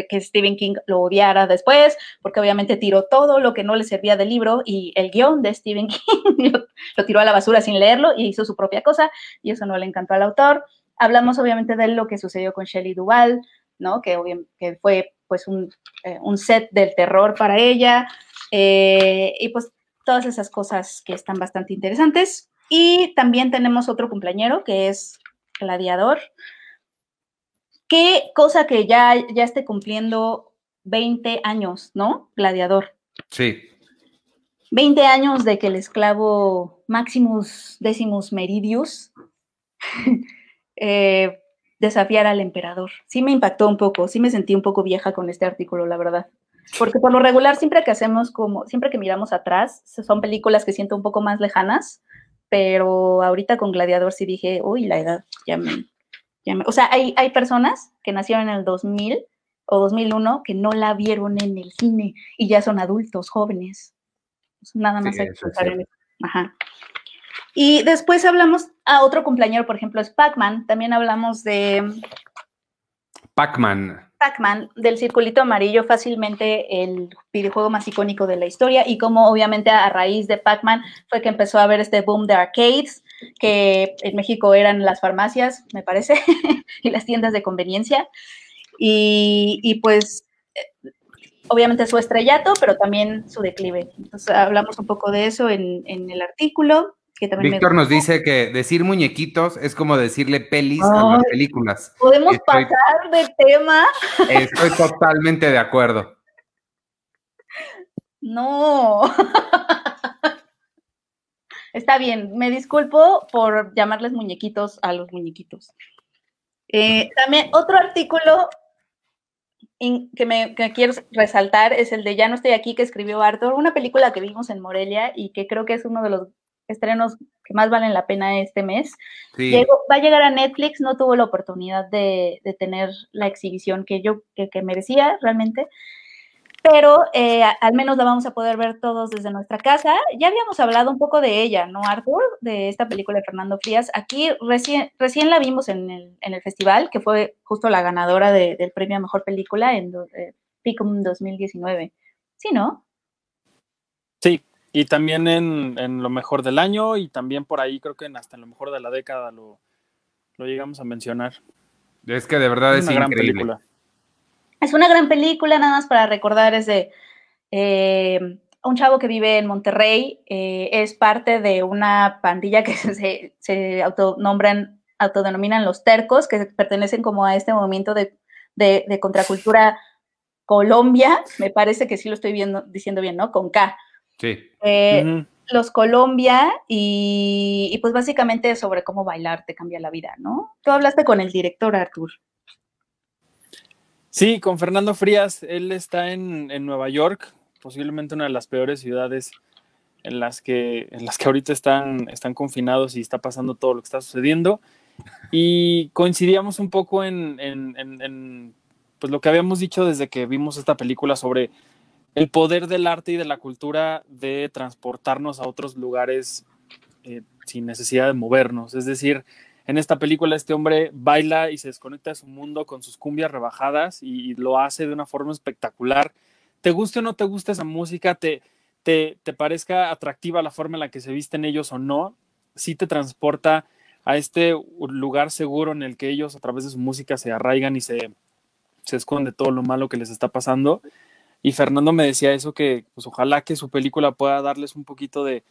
que Stephen King lo odiara después, porque obviamente tiró todo lo que no le servía del libro y el guion de Stephen King lo, tiró a la basura sin leerlo y hizo su propia cosa y eso no le encantó al autor. Hablamos obviamente de lo que sucedió con Shelley Duvall, ¿no? Que fue pues eh, un, set del terror para ella eh, y pues todas esas cosas que están bastante interesantes. Y también tenemos otro cumpleañero que es Gladiador. Qué cosa que ya, ya esté cumpliendo 20 años, ¿no? Gladiador. Sí. 20 años de que el esclavo Maximus Decimus Meridius eh, desafiar al emperador. Sí me impactó un poco, sí me sentí un poco vieja con este artículo, la verdad. Porque por lo regular, siempre que hacemos como, siempre que miramos atrás, son películas que siento un poco más lejanas, pero ahorita con Gladiador sí dije, uy, la edad, ya me, ya me... O sea, hay, hay personas que nacieron en el 2000 o 2001 que no la vieron en el cine y ya son adultos, jóvenes. Nada más hay que pensar en eso. Ajá. Y después hablamos a otro cumpleañero, por ejemplo, es Pac-Man. También hablamos de. Pac-Man. Pac-Man, del circulito amarillo, fácilmente el videojuego más icónico de la historia. Y como obviamente a raíz de Pac-Man fue que empezó a haber este boom de arcades, que en México eran las farmacias, me parece, y las tiendas de conveniencia. Y, pues eh, obviamente su estrellato, pero también su declive. Entonces hablamos un poco de eso en, en el artículo. Víctor nos dice que decir muñequitos es como decirle pelis a las películas. ¿Podemos pasar de tema? Estoy totalmente de acuerdo. No. Está bien, me disculpo por llamarles muñequitos a los muñequitos. Eh, también otro artículo que me que quiero resaltar es el de Ya no estoy aquí que escribió Arthur, una película que vimos en Morelia y que creo que es uno de los estrenos que más valen la pena este mes. va a llegar a Netflix, no tuvo la oportunidad de, tener la exhibición que yo que, merecía realmente, pero eh, al menos la vamos a poder ver todos desde nuestra casa. Ya habíamos hablado un poco de ella, ¿no, Arthur? De esta película de Fernando Frías. Aquí recién, recién la vimos en el, en el festival, que fue justo la ganadora del premio a Mejor Película en eh, PICUM 2019. ¿Sí, no? Sí, y también en, lo mejor del año y también por ahí creo que hasta en lo mejor de la década lo, llegamos a mencionar. Es que de verdad es, una gran película. Es una gran película, nada más para recordar, es de eh, un chavo que vive en Monterrey, eh, es parte de una pandilla que se, se autonombran, autodenominan los tercos, que pertenecen como a este movimiento de, de contracultura Colombia, me parece que sí lo estoy viendo, diciendo bien, ¿no? Con K. Sí. Eh, los Colombia y, pues básicamente sobre cómo bailar te cambia la vida, ¿no? Tú hablaste con el director, Artur. Sí, con Fernando Frías. Él está en, Nueva York, posiblemente una de las peores ciudades en las que, en las que ahorita están, están confinados y está pasando todo lo que está sucediendo. Y coincidíamos un poco en, en pues lo que habíamos dicho desde que vimos esta película sobre el poder del arte y de la cultura de transportarnos a otros lugares eh, sin necesidad de movernos. Es decir, en esta película este hombre baila y se desconecta de su mundo con sus cumbias rebajadas y, lo hace de una forma espectacular. Te guste o no te guste esa música, te, te, te parezca atractiva la forma en la que se visten ellos o no, sí te transporta a este lugar seguro en el que ellos a través de su música se arraigan y se, se esconde todo lo malo que les está pasando. Y Fernando me decía eso, que pues ojalá que su película pueda darles un poquito de,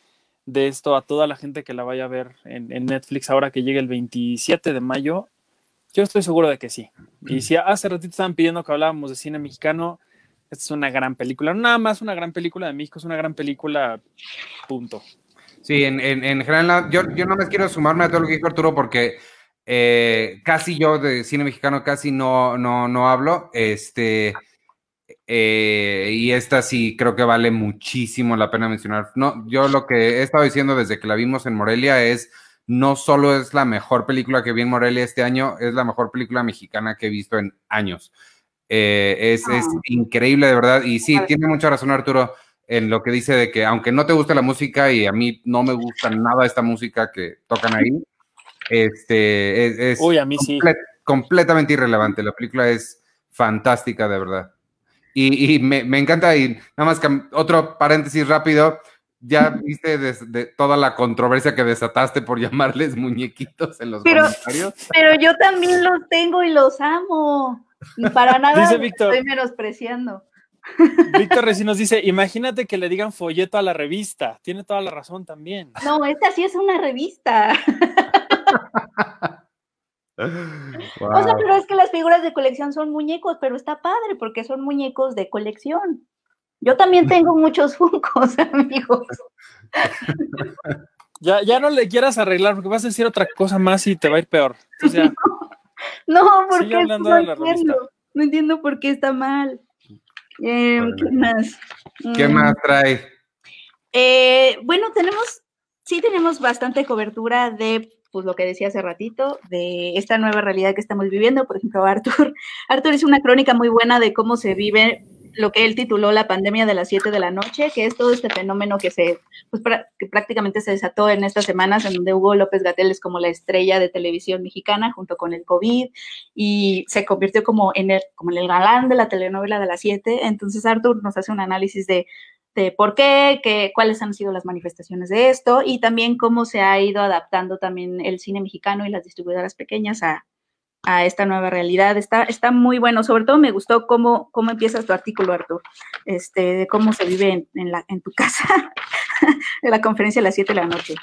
esto a toda la gente que la vaya a ver en, Netflix ahora que llegue el 27 de mayo. Yo estoy seguro de que sí. Y si hace ratito estaban pidiendo que hablábamos de cine mexicano, esta es una gran película. No nada más una gran película de México, es una gran película, punto. Sí, en, general, yo, yo no me quiero sumarme a todo lo que dijo Arturo porque eh, casi yo de cine mexicano casi no, no, no hablo. Este, eh, y esta sí creo que vale muchísimo la pena mencionar. No, yo lo que he estado diciendo desde que la vimos en Morelia es no solo es la mejor película que vi en Morelia este año, es la mejor película mexicana que he visto en años. Eh, es, es, ah. increíble, de verdad. Y sí, tiene mucha razón Arturo en lo que dice de que aunque no te guste la música y a mí no me gusta nada esta música que tocan ahí, este, es, Uy, a mí sí. completamente irrelevante. La película es fantástica, de verdad. Y, me, encanta, y nada más que otro paréntesis rápido, ya viste de, toda la controversia que desataste por llamarles muñequitos en los comentarios. Pero yo también los tengo y los amo. Para nada estoy menospreciando. Víctor recién nos dice, imagínate que le digan folleto a la revista. Tiene toda la razón también. No, esta sí es una revista. O sea, pero es que las figuras de colección son muñecos, pero está padre porque son muñecos de colección. Yo también tengo muchos funcos, amigos. Ya, ya no le quieras arreglar porque vas a decir otra cosa más y te va a ir peor. no, porque no, entiendo. no entiendo por qué está mal. Em, ¿Qué más? ¿Qué mm. más trae? Eh, bueno, tenemos, sí tenemos bastante cobertura de pues lo que decía hace ratito, de esta nueva realidad que estamos viviendo. Por ejemplo, Arthur, Arthur hizo una crónica muy buena de cómo se vive lo que él tituló la pandemia de las 7 de la noche, que es todo este fenómeno que se, pues que prácticamente se desató en estas semanas, en donde Hugo López Gatel es como la estrella de televisión mexicana junto con el COVID y se convirtió como en el, como en el galán de la telenovela de las 7. Entonces Arthur nos hace un análisis de este, por qué, cuáles han sido las manifestaciones de esto y también cómo se ha ido adaptando también el cine mexicano y las distribuidoras pequeñas a, esta nueva realidad. Está, está muy bueno. Sobre todo me gustó cómo, cómo empiezas tu artículo, Artur, este, de cómo se vive en, la, en tu casa, en la conferencia a las 7 de la noche.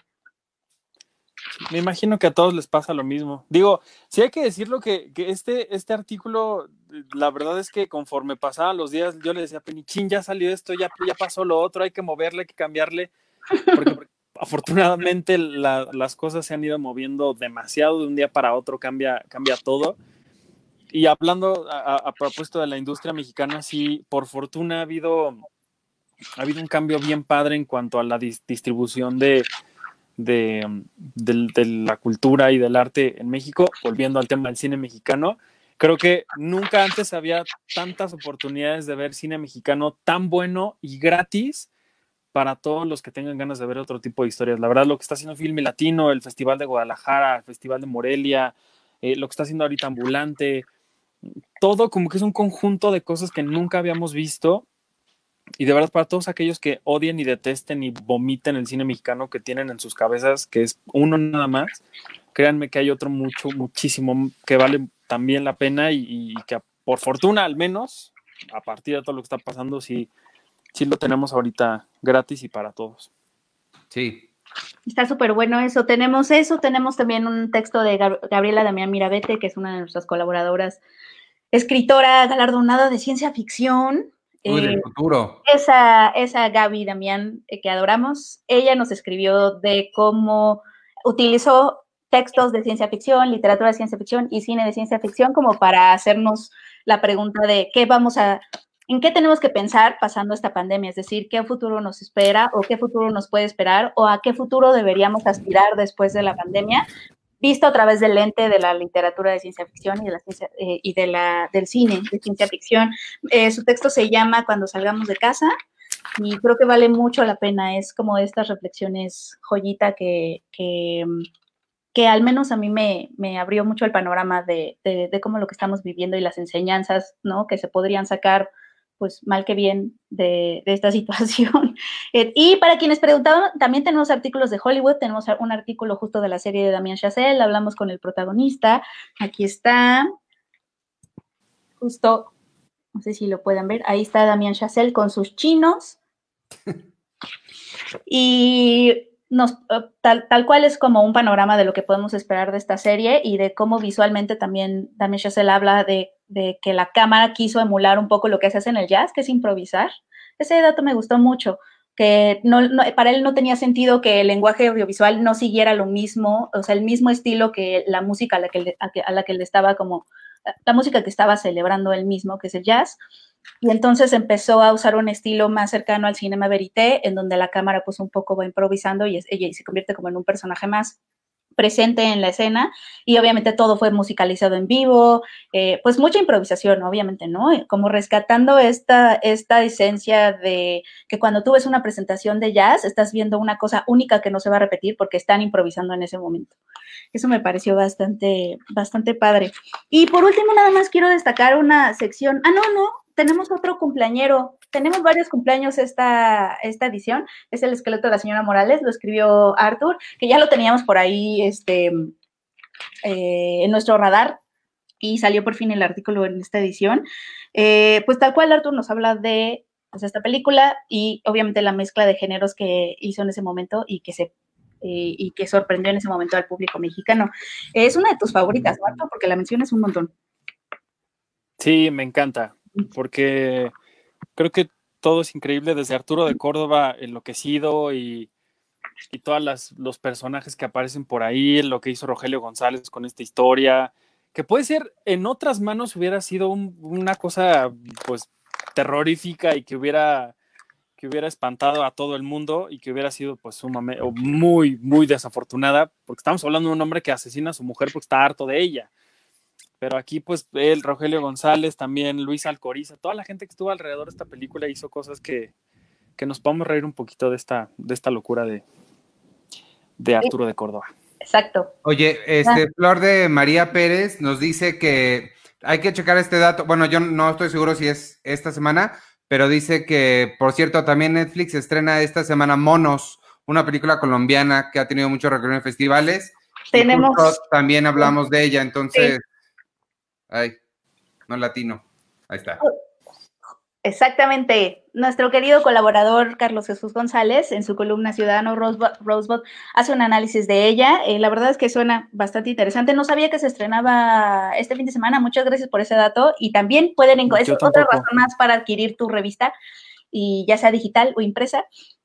Me imagino que a todos les pasa lo mismo. Digo, sí hay que decirlo que, que este, este artículo, la verdad es que conforme pasaban los días, yo le decía, Penichín, ya salió esto, ya, ya pasó lo otro, hay que moverle, hay que cambiarle. Porque, afortunadamente las cosas se han ido moviendo demasiado de un día para otro, cambia, cambia todo. y hablando a, a, propósito de la industria mexicana, sí, por fortuna ha habido, ha habido un cambio bien padre en cuanto a la distribución de, de, la cultura y del arte en México, volviendo al tema del cine mexicano. Creo que nunca antes había tantas oportunidades de ver cine mexicano tan bueno y gratis para todos los que tengan ganas de ver otro tipo de historias. La verdad, lo que está haciendo Filme Latino, el Festival de Guadalajara, el Festival de Morelia, eh, lo que está haciendo ahorita Ambulante, todo como que es un conjunto de cosas que nunca habíamos visto. Y de verdad, para todos aquellos que odien y detesten y vomiten el cine mexicano que tienen en sus cabezas, que es uno nada más, créanme que hay otro mucho, muchísimo que vale también la pena y, y que por fortuna al menos, a partir de todo lo que está pasando, sí, sí lo tenemos ahorita gratis y para todos. Sí. Está súper bueno eso. Tenemos eso, tenemos también un texto de Gabriela Damián Mirabete, que es una de nuestras colaboradoras, escritora galardonada de ciencia ficción. Uy, del eh. Esa, esa Gaby Damián eh, que adoramos, ella nos escribió de cómo utilizó textos de ciencia ficción, literatura de ciencia ficción y cine de ciencia ficción como para hacernos la pregunta de qué vamos a en qué tenemos que pensar pasando esta pandemia, es decir, qué futuro nos espera o qué futuro nos puede esperar o a qué futuro deberíamos aspirar después de la pandemia, visto a través del lente de la literatura de ciencia ficción y, de la eh, y de la, del cine de ciencia ficción. Eh, su texto se llama Cuando salgamos de casa y creo que vale mucho la pena, es como estas reflexiones joyita que, que que al menos a mí me, me abrió mucho el panorama de, de, de, cómo lo que estamos viviendo y las enseñanzas ¿no? que se podrían sacar pues mal que bien de, esta situación. Eh, y para quienes preguntaban, también tenemos artículos de Hollywood, tenemos un artículo justo de la serie de Damien Chazelle, hablamos con el protagonista, aquí está, justo, no sé si lo pueden ver, ahí está Damien Chazelle con sus chinos. Y nos, eh, tal, tal, cual es como un panorama de lo que podemos esperar de esta serie y de cómo visualmente también Damien Chazelle habla de, de, que la cámara quiso emular un poco lo que se hace en el jazz, que es improvisar. Ese dato me gustó mucho, que para él no tenía sentido que el lenguaje audiovisual no siguiera lo mismo, o sea, el mismo estilo que la música a la que, a la que él estaba como, la música que estaba celebrando él mismo, que es el jazz y entonces empezó a usar un estilo más cercano al cinema verité, en donde la cámara pues un poco va improvisando y ella se convierte como en un personaje más presente en la escena y obviamente todo fue musicalizado en vivo, eh, pues mucha improvisación, obviamente, ¿no? Como rescatando esta, esta esencia de que cuando tú ves una presentación de jazz estás viendo una cosa única que no se va a repetir porque están improvisando en ese momento. Eso me pareció bastante, bastante padre. Y por último, nada más quiero destacar una sección, ah, no, no, tenemos otro cumpleañero. Tenemos varios cumpleaños esta, esta edición. Es el esqueleto de la señora Morales, lo escribió Arthur, que ya lo teníamos por ahí este, eh, en nuestro radar y salió por fin el artículo en esta edición. Eh, pues tal cual Arthur nos habla de pues, esta película y obviamente la mezcla de géneros que hizo en ese momento y que se y que sorprendió en ese momento al público mexicano. Es una de tus favoritas, ¿no? Porque la mencionas un montón. Sí, me encanta porque creo que todo es increíble, desde Arturo de Córdoba, enloquecido y, y todos los personajes que aparecen por ahí, lo que hizo Rogelio González con esta historia, que puede ser en otras manos hubiera sido una cosa pues terrorífica y que hubiera que hubiera espantado a todo el mundo y que hubiera sido pues sumamente muy muy desafortunada porque estamos hablando de un hombre que asesina a su mujer porque está harto de ella pero aquí, pues, él, Rogelio González, también Luis Alcoriza, toda la gente que estuvo alrededor de esta película hizo cosas que, que nos podemos reír un poquito de esta, de esta locura de, de Arturo de Córdoba. Exacto. Oye, este, ah. Flor de María Pérez nos dice que hay que checar este dato. Bueno, yo no estoy seguro si es esta semana, pero dice que, por cierto, también Netflix estrena esta semana Monos, una película colombiana que ha tenido mucho recorrido en festivales. Tenemos. también hablamos de ella, entonces. Ay, no latino. Ahí está. Exactamente. Nuestro querido colaborador Carlos Jesús González, en su columna Ciudadano Rosebud, hace un análisis de ella. Eh, la verdad es que suena bastante interesante. No sabía que se estrenaba este fin de semana. Muchas gracias por ese dato. Y también pueden encontrar otra razón más para adquirir tu revista, y ya sea digital o impresa.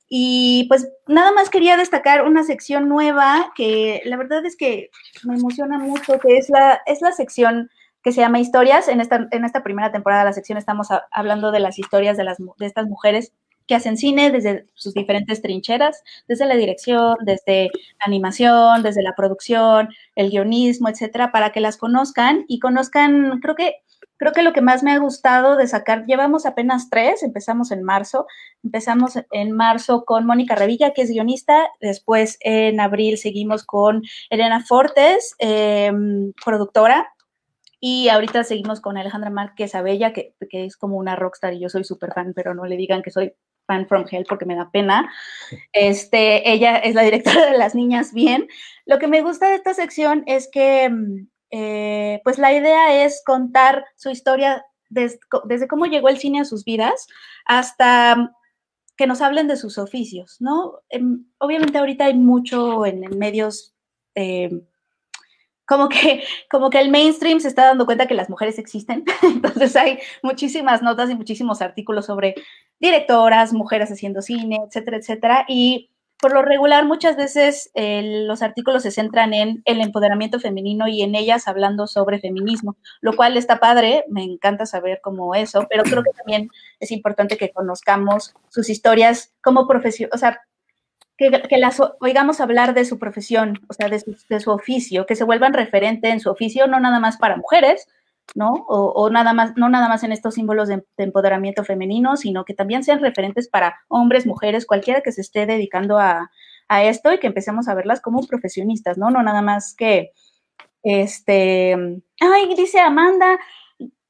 Y pues nada más quería destacar una sección nueva que la verdad es que me emociona mucho, que es la, es la sección que se llama Historias. En esta, en esta primera temporada de la sección estamos hablando de las historias de, las, de estas mujeres que hacen cine desde sus diferentes trincheras, desde la dirección, desde la animación, desde la producción, el guionismo, etcétera, para que las conozcan y conozcan, creo que creo que lo que más me ha gustado de sacar, llevamos apenas tres, empezamos en marzo, empezamos en marzo con Mónica Revilla, que es guionista, después en abril seguimos con Elena Fortes, em, productora, y ahorita seguimos con Alejandra Márquez Abella, que, que es como una rockstar y yo soy súper fan, pero no le digan que soy fan from hell porque me da pena. Este, ella es la directora de Las Niñas Bien. Lo que me gusta de esta sección es que, mm, eh, pues la idea es contar su historia desde, cómo llegó el cine a sus vidas hasta mm, que nos hablen de sus oficios, ¿no? Em, obviamente ahorita hay mucho en, medios em, como que, como que el mainstream se está dando cuenta que las mujeres existen. Entonces hay muchísimas notas y muchísimos artículos sobre directoras, mujeres haciendo cine, etcétera, etcétera. Y por lo regular, muchas veces los artículos se centran en el empoderamiento femenino y en ellas hablando sobre feminismo, lo cual está padre, me encanta saber cómo eso, pero creo que también es importante que conozcamos sus historias como profesión, o sea, que, las oigamos hablar de su profesión, o sea, de su, oficio, que se vuelvan referente en su oficio, no nada más para mujeres, ¿no? O, nada más, no nada más en estos símbolos de, empoderamiento femenino, sino que también sean referentes para hombres, mujeres, cualquiera que se esté dedicando a, a esto y que empecemos a verlas como profesionistas, ¿no? No nada más que, este, ay, dice Amanda,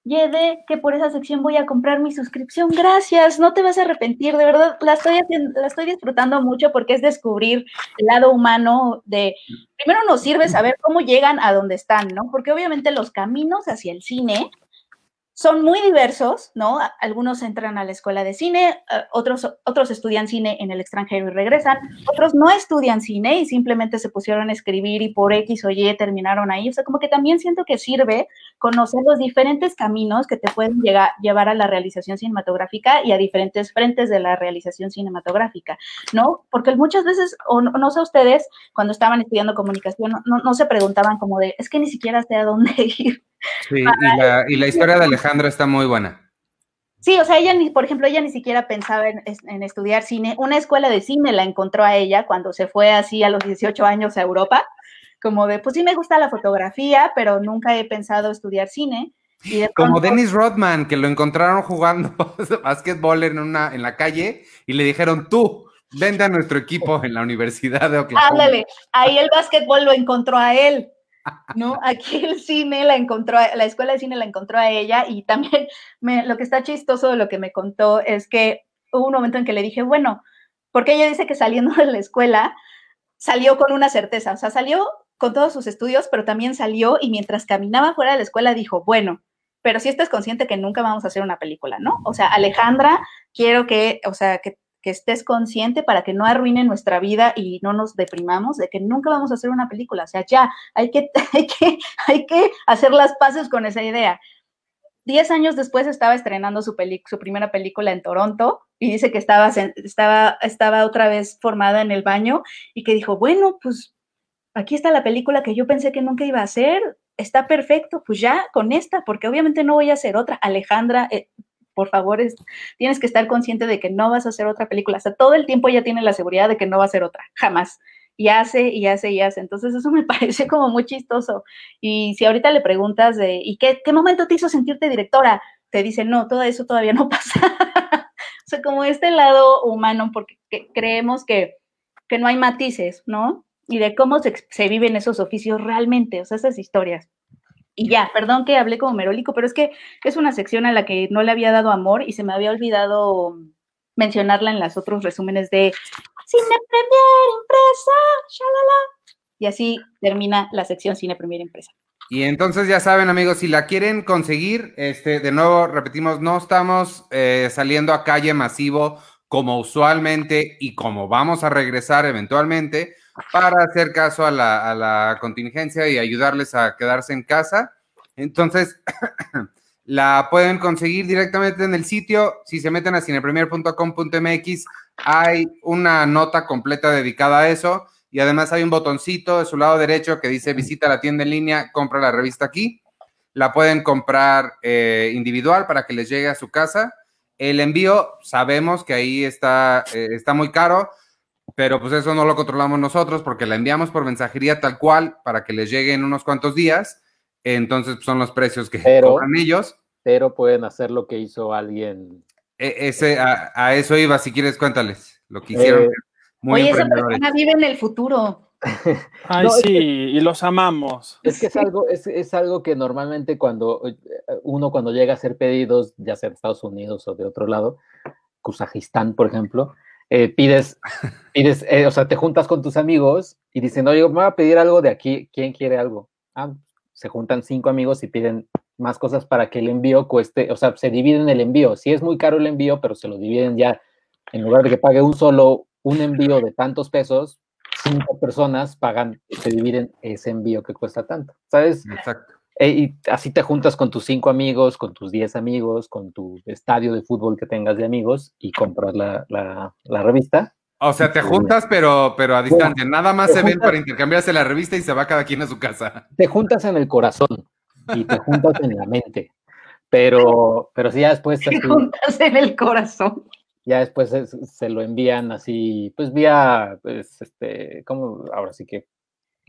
Yede, que por esa sección voy a comprar mi suscripción. Gracias, no te vas a arrepentir, de verdad, la estoy, la estoy disfrutando mucho porque es descubrir el lado humano de, primero nos sirve saber cómo llegan a donde están, ¿no? Porque obviamente los caminos hacia el cine son muy diversos, ¿no? Algunos entran a la escuela de cine, eh, otros, otros estudian cine en el extranjero y regresan, otros no estudian cine y simplemente se pusieron a escribir y por X o Y terminaron ahí. O sea, como que también siento que sirve conocer los diferentes caminos que te pueden llegar, llevar a la realización cinematográfica y a diferentes frentes de la realización cinematográfica, ¿no? Porque muchas veces, o no, sé ustedes, cuando estaban estudiando comunicación, no, no se preguntaban como de, es que ni siquiera sé a dónde ir. Sí, y la, y la historia de Alejandra está muy buena. Sí, o sea, ella, ni, por ejemplo, ella ni siquiera pensaba en, estudiar cine. Una escuela de cine la encontró a ella cuando se fue así a los 18 años a Europa, como de, pues sí me gusta la fotografía, pero nunca he pensado estudiar cine. como Dennis Rodman, que lo encontraron jugando básquetbol en, una, en la calle y le dijeron, tú, vende a nuestro equipo en la Universidad de Oklahoma. Háblale, ahí el básquetbol lo encontró a él. ¿No? Aquí el cine la encontró, la escuela de cine la encontró a ella y también me, lo que está chistoso de lo que me contó es que hubo un momento en que le dije, bueno, porque ella dice que saliendo de la escuela salió con una certeza, o sea, salió con todos sus estudios, pero también salió y mientras caminaba fuera de la escuela dijo, bueno, pero si estás consciente que nunca vamos a hacer una película, ¿no? O sea, Alejandra, quiero que, o sea, que que estés consciente para que no arruine nuestra vida y no nos deprimamos de que nunca vamos a hacer una película. O sea, ya hay que, hay que, hay que hacer las paces con esa idea. Diez años después estaba estrenando su, su primera película en Toronto y dice que estaba, estaba, estaba otra vez formada en el baño y que dijo, bueno, pues aquí está la película que yo pensé que nunca iba a hacer, está perfecto, pues ya con esta, porque obviamente no voy a hacer otra. Alejandra, eh, por favor, tienes que estar consciente de que no vas a hacer otra película. O sea, todo el tiempo ella tiene la seguridad de que no va a hacer otra, jamás. Y hace, y hace, y hace. Entonces, eso me parece como muy chistoso. Y si ahorita le preguntas de, ¿y qué, qué momento te hizo sentirte directora? Te dice, no, todo eso todavía no pasa. o sea, como este lado humano, porque creemos que, que no hay matices, ¿no? Y de cómo se, se viven esos oficios realmente, o sea, esas historias. Y ya, perdón que hablé como merólico, pero es que es una sección a la que no le había dado amor y se me había olvidado mencionarla en los otros resúmenes de Cine Premier Impresa, shalala. Y así termina la sección Cine Premier Impresa. Y entonces ya saben, amigos, si la quieren conseguir, este, de nuevo repetimos, no estamos eh, saliendo a calle masivo como usualmente y como vamos a regresar eventualmente para hacer caso a la, contingencia y ayudarles a quedarse en casa. Entonces, la pueden conseguir directamente en el sitio. Si se meten a cinepremier.com.mx, hay una nota completa dedicada a eso. Y además hay un botoncito de su lado derecho que dice visita la tienda en línea, compra la revista aquí. la pueden comprar eh, individual para que les llegue a su casa. El envío, sabemos que ahí está, eh, está muy caro, pero pues eso no lo controlamos nosotros porque la enviamos por mensajería tal cual para que les llegue en unos cuantos días. Entonces pues, son los precios que Pero- cobran ellos. Pero pueden hacer lo que hizo alguien. E- ese, a, a eso iba, si quieres cuéntales lo que hicieron. Eh, muy Oye, esa persona vive en el futuro. Ay, No, sí, y los amamos. Es que es algo, es, es algo que normalmente cuando uno cuando llega a hacer pedidos, ya sea de Estados Unidos o de otro lado, Kazajistán, por ejemplo, eh, pides, pides, eh, o sea, te juntas con tus amigos y dicen, oye, me voy a pedir algo de aquí, ¿quién quiere algo? Ah, se juntan cinco amigos y piden más cosas para que el envío cueste, o sea, se dividen el envío. Si es muy caro el envío, pero se lo dividen ya, en lugar de que pague un solo, un envío de tantos pesos, cinco personas pagan, se dividen ese envío que cuesta tanto, ¿sabes? Exacto. E- y así te juntas con tus cinco amigos, con tus diez amigos, con tu estadio de fútbol que tengas de amigos y compras la, la- la revista. O sea, te juntas, pero, pero a distancia. Nada más se ven para intercambiarse la revista y se va cada quien a su casa. Te juntas en el corazón y te juntas en la mente. Pero, pero sí, ya después, Te así, juntas en el corazón. ya después es- se lo envían así, pues vía, pues, este, como ahora sí que,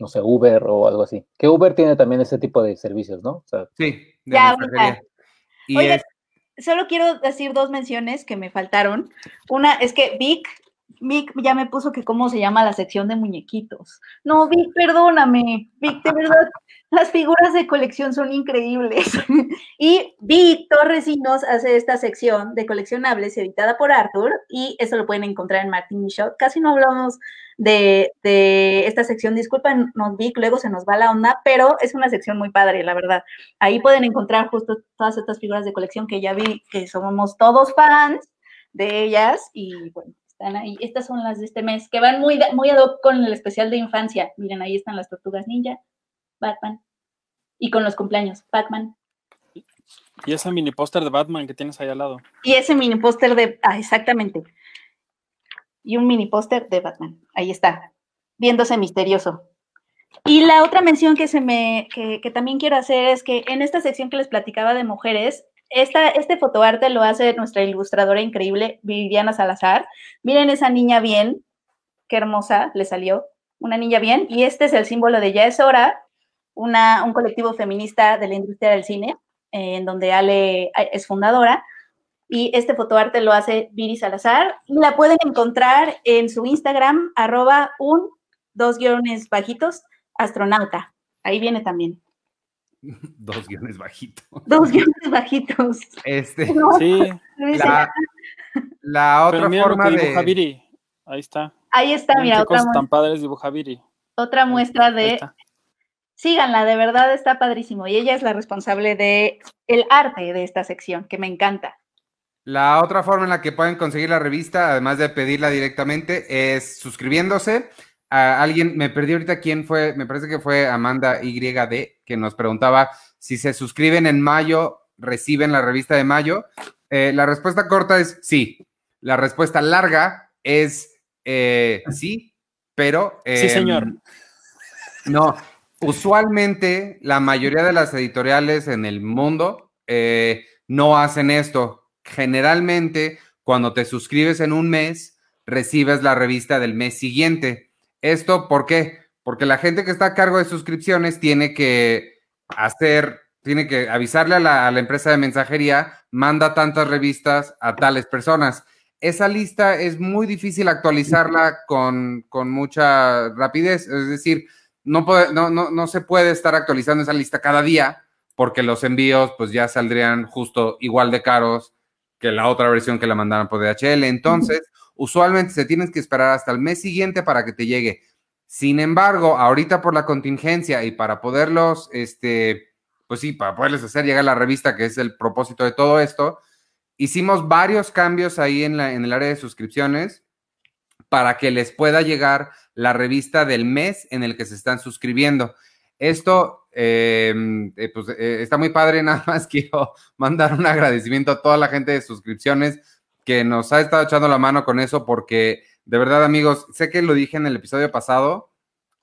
no sé, Uber o algo así. Que Uber tiene también ese tipo de servicios, ¿no? O sea, Sí, de Ya. Y es- Solo quiero decir dos menciones que me faltaron. Una es que Vic, Vic ya me puso que cómo se llama la sección de muñequitos. No, Vic, perdóname. Vic, de verdad, las figuras de colección son increíbles. y Vic Torresinos hace esta sección de coleccionables editada por Arthur y eso lo pueden encontrar en Martin Shot. Casi no hablamos de, de esta sección, disculpen, Vic, luego se nos va la onda, pero es una sección muy padre, la verdad. Ahí pueden encontrar justo todas estas figuras de colección que ya vi que somos todos fans de ellas y bueno, están ahí. Estas son las de este mes que van muy, muy ad hoc con el especial de infancia. Miren, ahí están las tortugas ninja, Batman y con los cumpleaños, Batman. Y ese mini póster de Batman que tienes ahí al lado. Y ese mini póster de, ah, exactamente. Y un mini póster de Batman. Ahí está, viéndose misterioso. Y la otra mención que, se me, que, que también quiero hacer es que en esta sección que les platicaba de mujeres, esta, este fotoarte lo hace nuestra ilustradora increíble, Viviana Salazar. Miren esa niña bien, qué hermosa le salió, una niña bien. Y este es el símbolo de Ya es hora, una, un colectivo feminista de la industria del cine, eh, en donde Ale es fundadora. Y este fotoarte lo hace Viri Salazar. La pueden encontrar en su Instagram, arroba un, dos guiones bajitos, astronauta. Ahí viene también. Dos guiones bajitos. Dos guiones bajitos. Este, No, Sí, dice- la, la pero otra mira lo forma que dibuja de. Viri. Ahí está. Ahí está, mira, qué otra, cosas tan padres dibuja Viri. otra muestra de síganla, de verdad está padrísimo. Y ella es la responsable de el arte de esta sección, que me encanta. La otra forma en la que pueden conseguir la revista, además de pedirla directamente, es suscribiéndose. A alguien, me perdí ahorita quién fue, me parece que fue Amanda YD, que nos preguntaba si se suscriben en mayo, reciben la revista de mayo. Eh, la respuesta corta es sí. La respuesta larga es eh, sí, pero... Sí, em, señor. No, usualmente la mayoría de las editoriales en el mundo eh, no hacen esto. Generalmente, cuando te suscribes en un mes, recibes la revista del mes siguiente. ¿Esto por qué? Porque la gente que está a cargo de suscripciones tiene que hacer, tiene que avisarle a la, empresa de mensajería, manda tantas revistas a tales personas. Esa lista es muy difícil actualizarla con, con mucha rapidez. Es decir, no, no, no, no se puede estar actualizando esa lista cada día porque los envíos pues ya saldrían justo igual de caros que la otra versión que la mandaron por DHL. Entonces, usualmente se tienes que esperar hasta el mes siguiente para que te llegue. Sin embargo, ahorita por la contingencia y para poderlos, este, pues sí, para poderles hacer llegar la revista, que es el propósito de todo esto, hicimos varios cambios ahí en, la, en el área de suscripciones para que les pueda llegar la revista del mes en el que se están suscribiendo. Esto eh, eh, pues, eh, está muy padre, nada más quiero mandar un agradecimiento a toda la gente de suscripciones que nos ha estado echando la mano con eso, porque de verdad amigos, sé que lo dije en el episodio pasado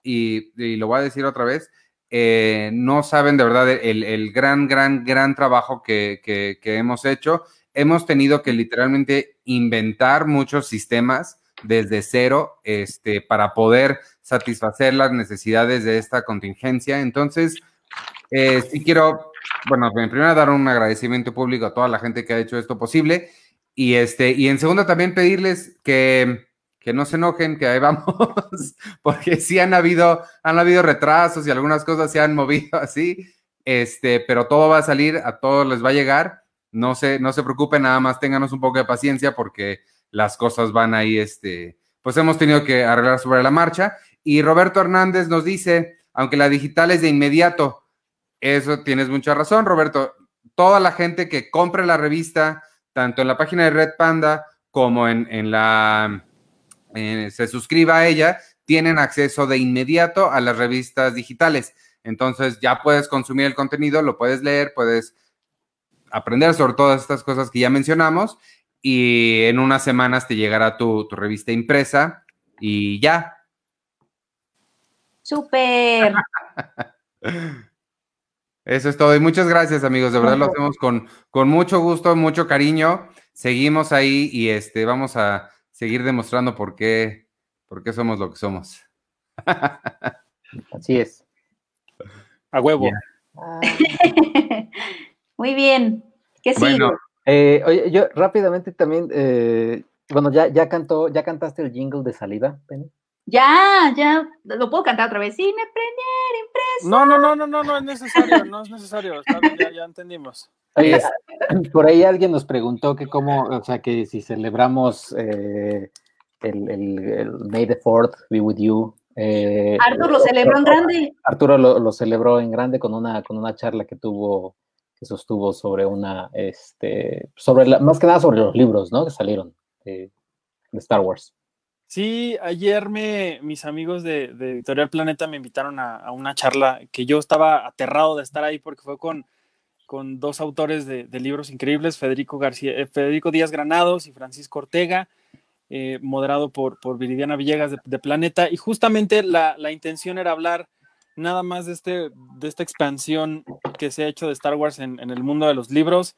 y, lo voy a decir otra vez, eh, no saben de verdad el, gran, gran, gran trabajo que, que, hemos hecho. Hemos tenido que literalmente inventar muchos sistemas desde cero este, para poder satisfacer las necesidades de esta contingencia. Entonces, eh, sí quiero, bueno, en primera dar un agradecimiento público a toda la gente que ha hecho esto posible. Y, este, y en segunda también pedirles que que no se enojen, que ahí vamos, porque sí han habido, han habido retrasos y algunas cosas se han movido así, este, pero todo va a salir, a todos les va a llegar, no se, no se preocupen, nada más ténganos un poco de paciencia porque las cosas van ahí, este, pues hemos tenido que arreglar sobre la marcha. Y Roberto Hernández nos dice, aunque la digital es de inmediato, eso tienes mucha razón, Roberto, toda la gente que compre la revista, tanto en la página de Red Panda como en, en la eh, se suscriba a ella, tienen acceso de inmediato a las revistas digitales. Entonces ya puedes consumir el contenido, lo puedes leer, puedes aprender sobre todas estas cosas que ya mencionamos y en unas semanas te llegará tu, revista impresa y ya. Súper. Eso es todo. Y muchas gracias, amigos. De verdad lo hacemos con, con mucho gusto, mucho cariño. Seguimos ahí y este, vamos a, seguir demostrando por qué, por qué somos lo que somos. Así es. A huevo. Muy bien. ¿Qué sigue? Eh, oye, yo rápidamente también, eh, bueno, ya, ya cantó, ya cantaste el jingle de salida, Penny. Ya, ya, lo puedo cantar otra vez. Cine Premier Impreso. No, no, no, no, no, no es necesario, no es necesario. ya, ya entendimos. por ahí alguien nos preguntó que cómo, o sea, que si celebramos eh, el, el, May the Fourth be with you. Eh, Arturo lo celebró en grande. Arturo lo, celebró en grande con una, con una charla que tuvo, que sostuvo sobre una, este, sobre la, más que nada sobre los libros, ¿no? Que salieron de, Star Wars. Sí, ayer me, mis amigos de, Editorial Planeta me invitaron a, a, una charla que yo estaba aterrado de estar ahí porque fue con con dos autores de, libros increíbles, Federico, García, eh, Federico Díaz Granados y Francisco Ortega, eh, moderado por, por Viridiana Villegas de, Planeta. Y justamente la, intención era hablar nada más de, este, de esta expansión que se ha hecho de Star Wars en, el mundo de los libros.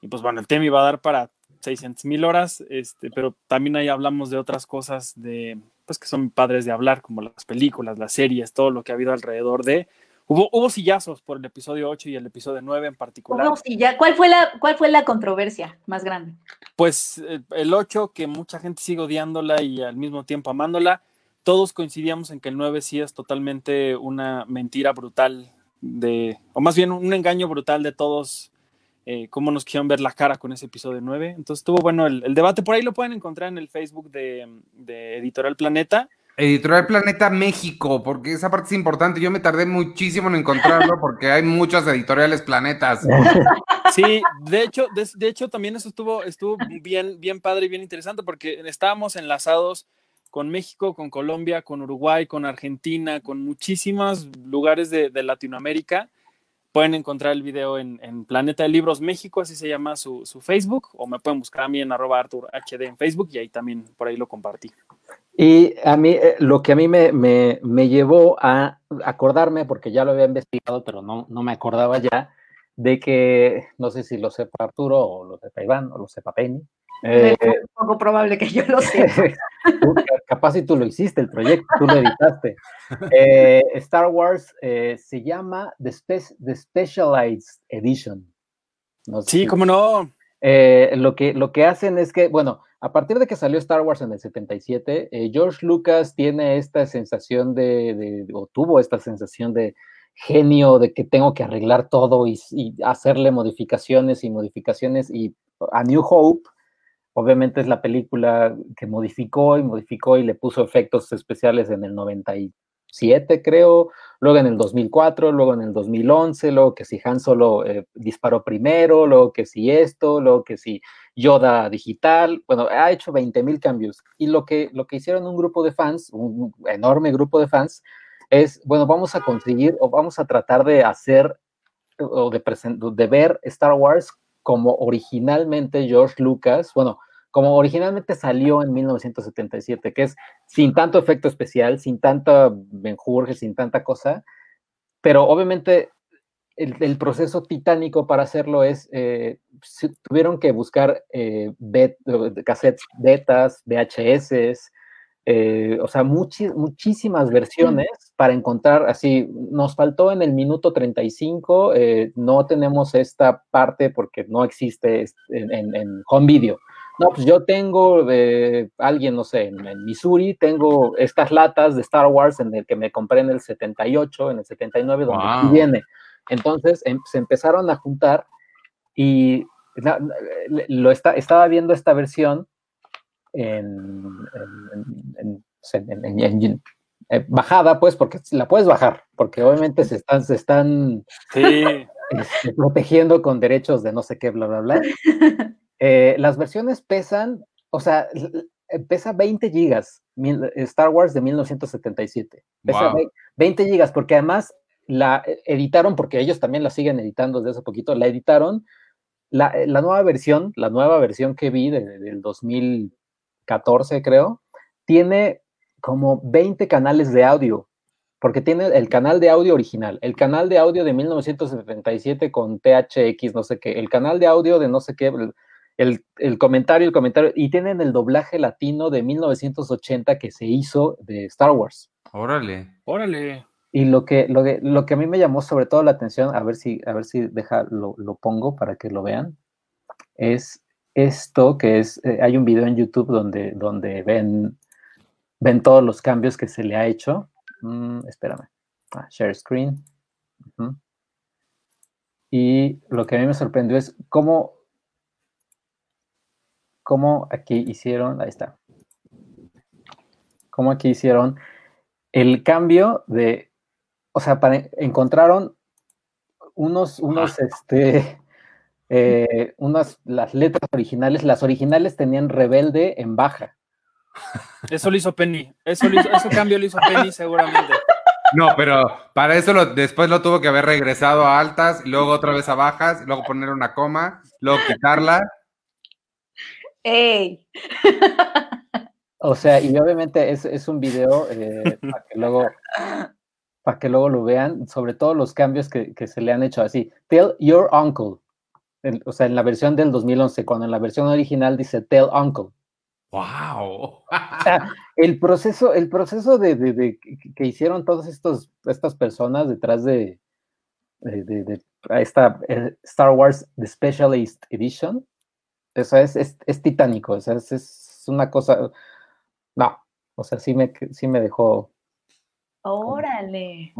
Y pues bueno, el tema iba a dar para 600 mil horas, este, pero también ahí hablamos de otras cosas de, pues que son padres de hablar, como las películas, las series, todo lo que ha habido alrededor de. Hubo, sillazos por el episodio 8 y el episodio 9 en particular. ¿Cuál fue, la, ¿Cuál fue la controversia más grande? Pues eh, el 8, que mucha gente sigue odiándola y al mismo tiempo amándola. Todos coincidíamos en que el 9 sí es totalmente una mentira brutal de, o más bien un engaño brutal de todos, eh, cómo nos quisieron ver la cara con ese episodio 9. Entonces estuvo bueno el, debate, por ahí lo pueden encontrar en el Facebook de, de Editorial Planeta. Editorial Planeta México, porque esa parte es importante. Yo me tardé muchísimo en encontrarlo porque hay muchas editoriales planetas. Sí, de hecho, de, hecho también eso estuvo, estuvo bien, bien padre y bien interesante porque estábamos enlazados con México, con Colombia, con Uruguay, con Argentina, con muchísimos lugares de, Latinoamérica. Pueden encontrar el video en, Planeta de Libros México, así se llama su, su, Facebook, o me pueden buscar a mí en arroba Artur HD en Facebook y ahí también por ahí lo compartí. Y a mí, eh, lo que a mí me, me, me, llevó a acordarme, porque ya lo había investigado, pero no, no me acordaba ya, de que, no sé si lo sepa Arturo, o lo sepa Iván, o lo sepa Penny. Es eh, un poco probable que yo lo sepa. capaz si tú lo hiciste, el proyecto, tú lo editaste. Eh, Star Wars se llama The, The Specialized Edition. sí, cómo no. lo, que, lo que hacen es que, bueno, a partir de que salió Star Wars en el 77, eh, George Lucas tiene esta sensación de, o tuvo esta sensación de genio, de que tengo que arreglar todo y, hacerle modificaciones y modificaciones. Y A New Hope, obviamente es la película que modificó y modificó y le puso efectos especiales en el 97, creo, luego en el 2004, luego en el 2011, luego que si Han Solo eh, disparó primero, luego que si esto, luego que si Yoda digital, bueno, ha hecho 20 mil cambios. Y lo que, lo que hicieron un grupo de fans, un enorme grupo de fans, es, bueno, vamos a conseguir o vamos a tratar de hacer o de, de ver Star Wars como originalmente George Lucas, bueno, como originalmente salió en 1977, que es sin tanto efecto especial, sin tanta menjurje, sin tanta cosa, pero obviamente el, proceso titánico para hacerlo es, eh, tuvieron que buscar eh, cassettes betas, VHS, eh, o sea, muchísimas versiones para encontrar, así, nos faltó en el minuto 35, no tenemos esta parte porque no existe en, home video. No, pues yo tengo alguien, no sé, en, Missouri, tengo estas latas de Star Wars en el que me compré en el 78, en el 79, donde viene. Entonces em, se empezaron a juntar y lo estaba viendo esta versión en, eh, bajada, pues, porque la puedes bajar, porque obviamente se están, se están este, protegiendo con derechos de no sé qué, bla, bla, bla. Eh, las versiones pesan, o sea, pesa 20 gigas, Star Wars de 1977. Pesa 20 gigas, porque además la editaron, porque ellos también la siguen editando desde hace poquito, la editaron, la, eh, nueva versión, la nueva versión que vi del 2014 creo, tiene como 20 canales de audio, porque tiene el canal de audio original, el canal de audio de 1977 con THX, no sé qué, el canal de audio de no sé qué, el, el, comentario, el comentario, y tienen el doblaje latino de 1980 que se hizo de Star Wars. Órale. Órale. Y lo que, lo, que, lo que a mí me llamó sobre todo la atención, a ver si, a ver si deja, lo, pongo para que lo vean, es esto que es, eh, hay un video en YouTube donde, donde ven, ven todos los cambios que se le ha hecho. Mm, espérame. Ah, share screen. Y lo que a mí me sorprendió es cómo, cómo aquí hicieron, ahí está, cómo aquí hicieron el cambio de o sea, para, encontraron unos, unos, este, eh, unas, las letras originales, las originales tenían rebelde en baja. Eso lo hizo Penny, eso, lo hizo, eso cambio lo hizo Penny seguramente. No, pero para eso lo, después lo tuvo que haber regresado a altas, luego otra vez a bajas, luego poner una coma, luego quitarla. ¡Ey! O sea, y obviamente es, es un video eh, para que luego para que luego lo vean, sobre todo los cambios que, se le han hecho así. Tell your uncle, o sea, en la versión del 2011, cuando en la versión original dice tell uncle. ¡Wow! el proceso, el proceso de, que hicieron todas estas personas detrás de, esta eh, Star Wars The Specialist Edition, eso es, es, titánico, o sea, es, una cosa, no, o sea, sí me, sí me dejó Órale.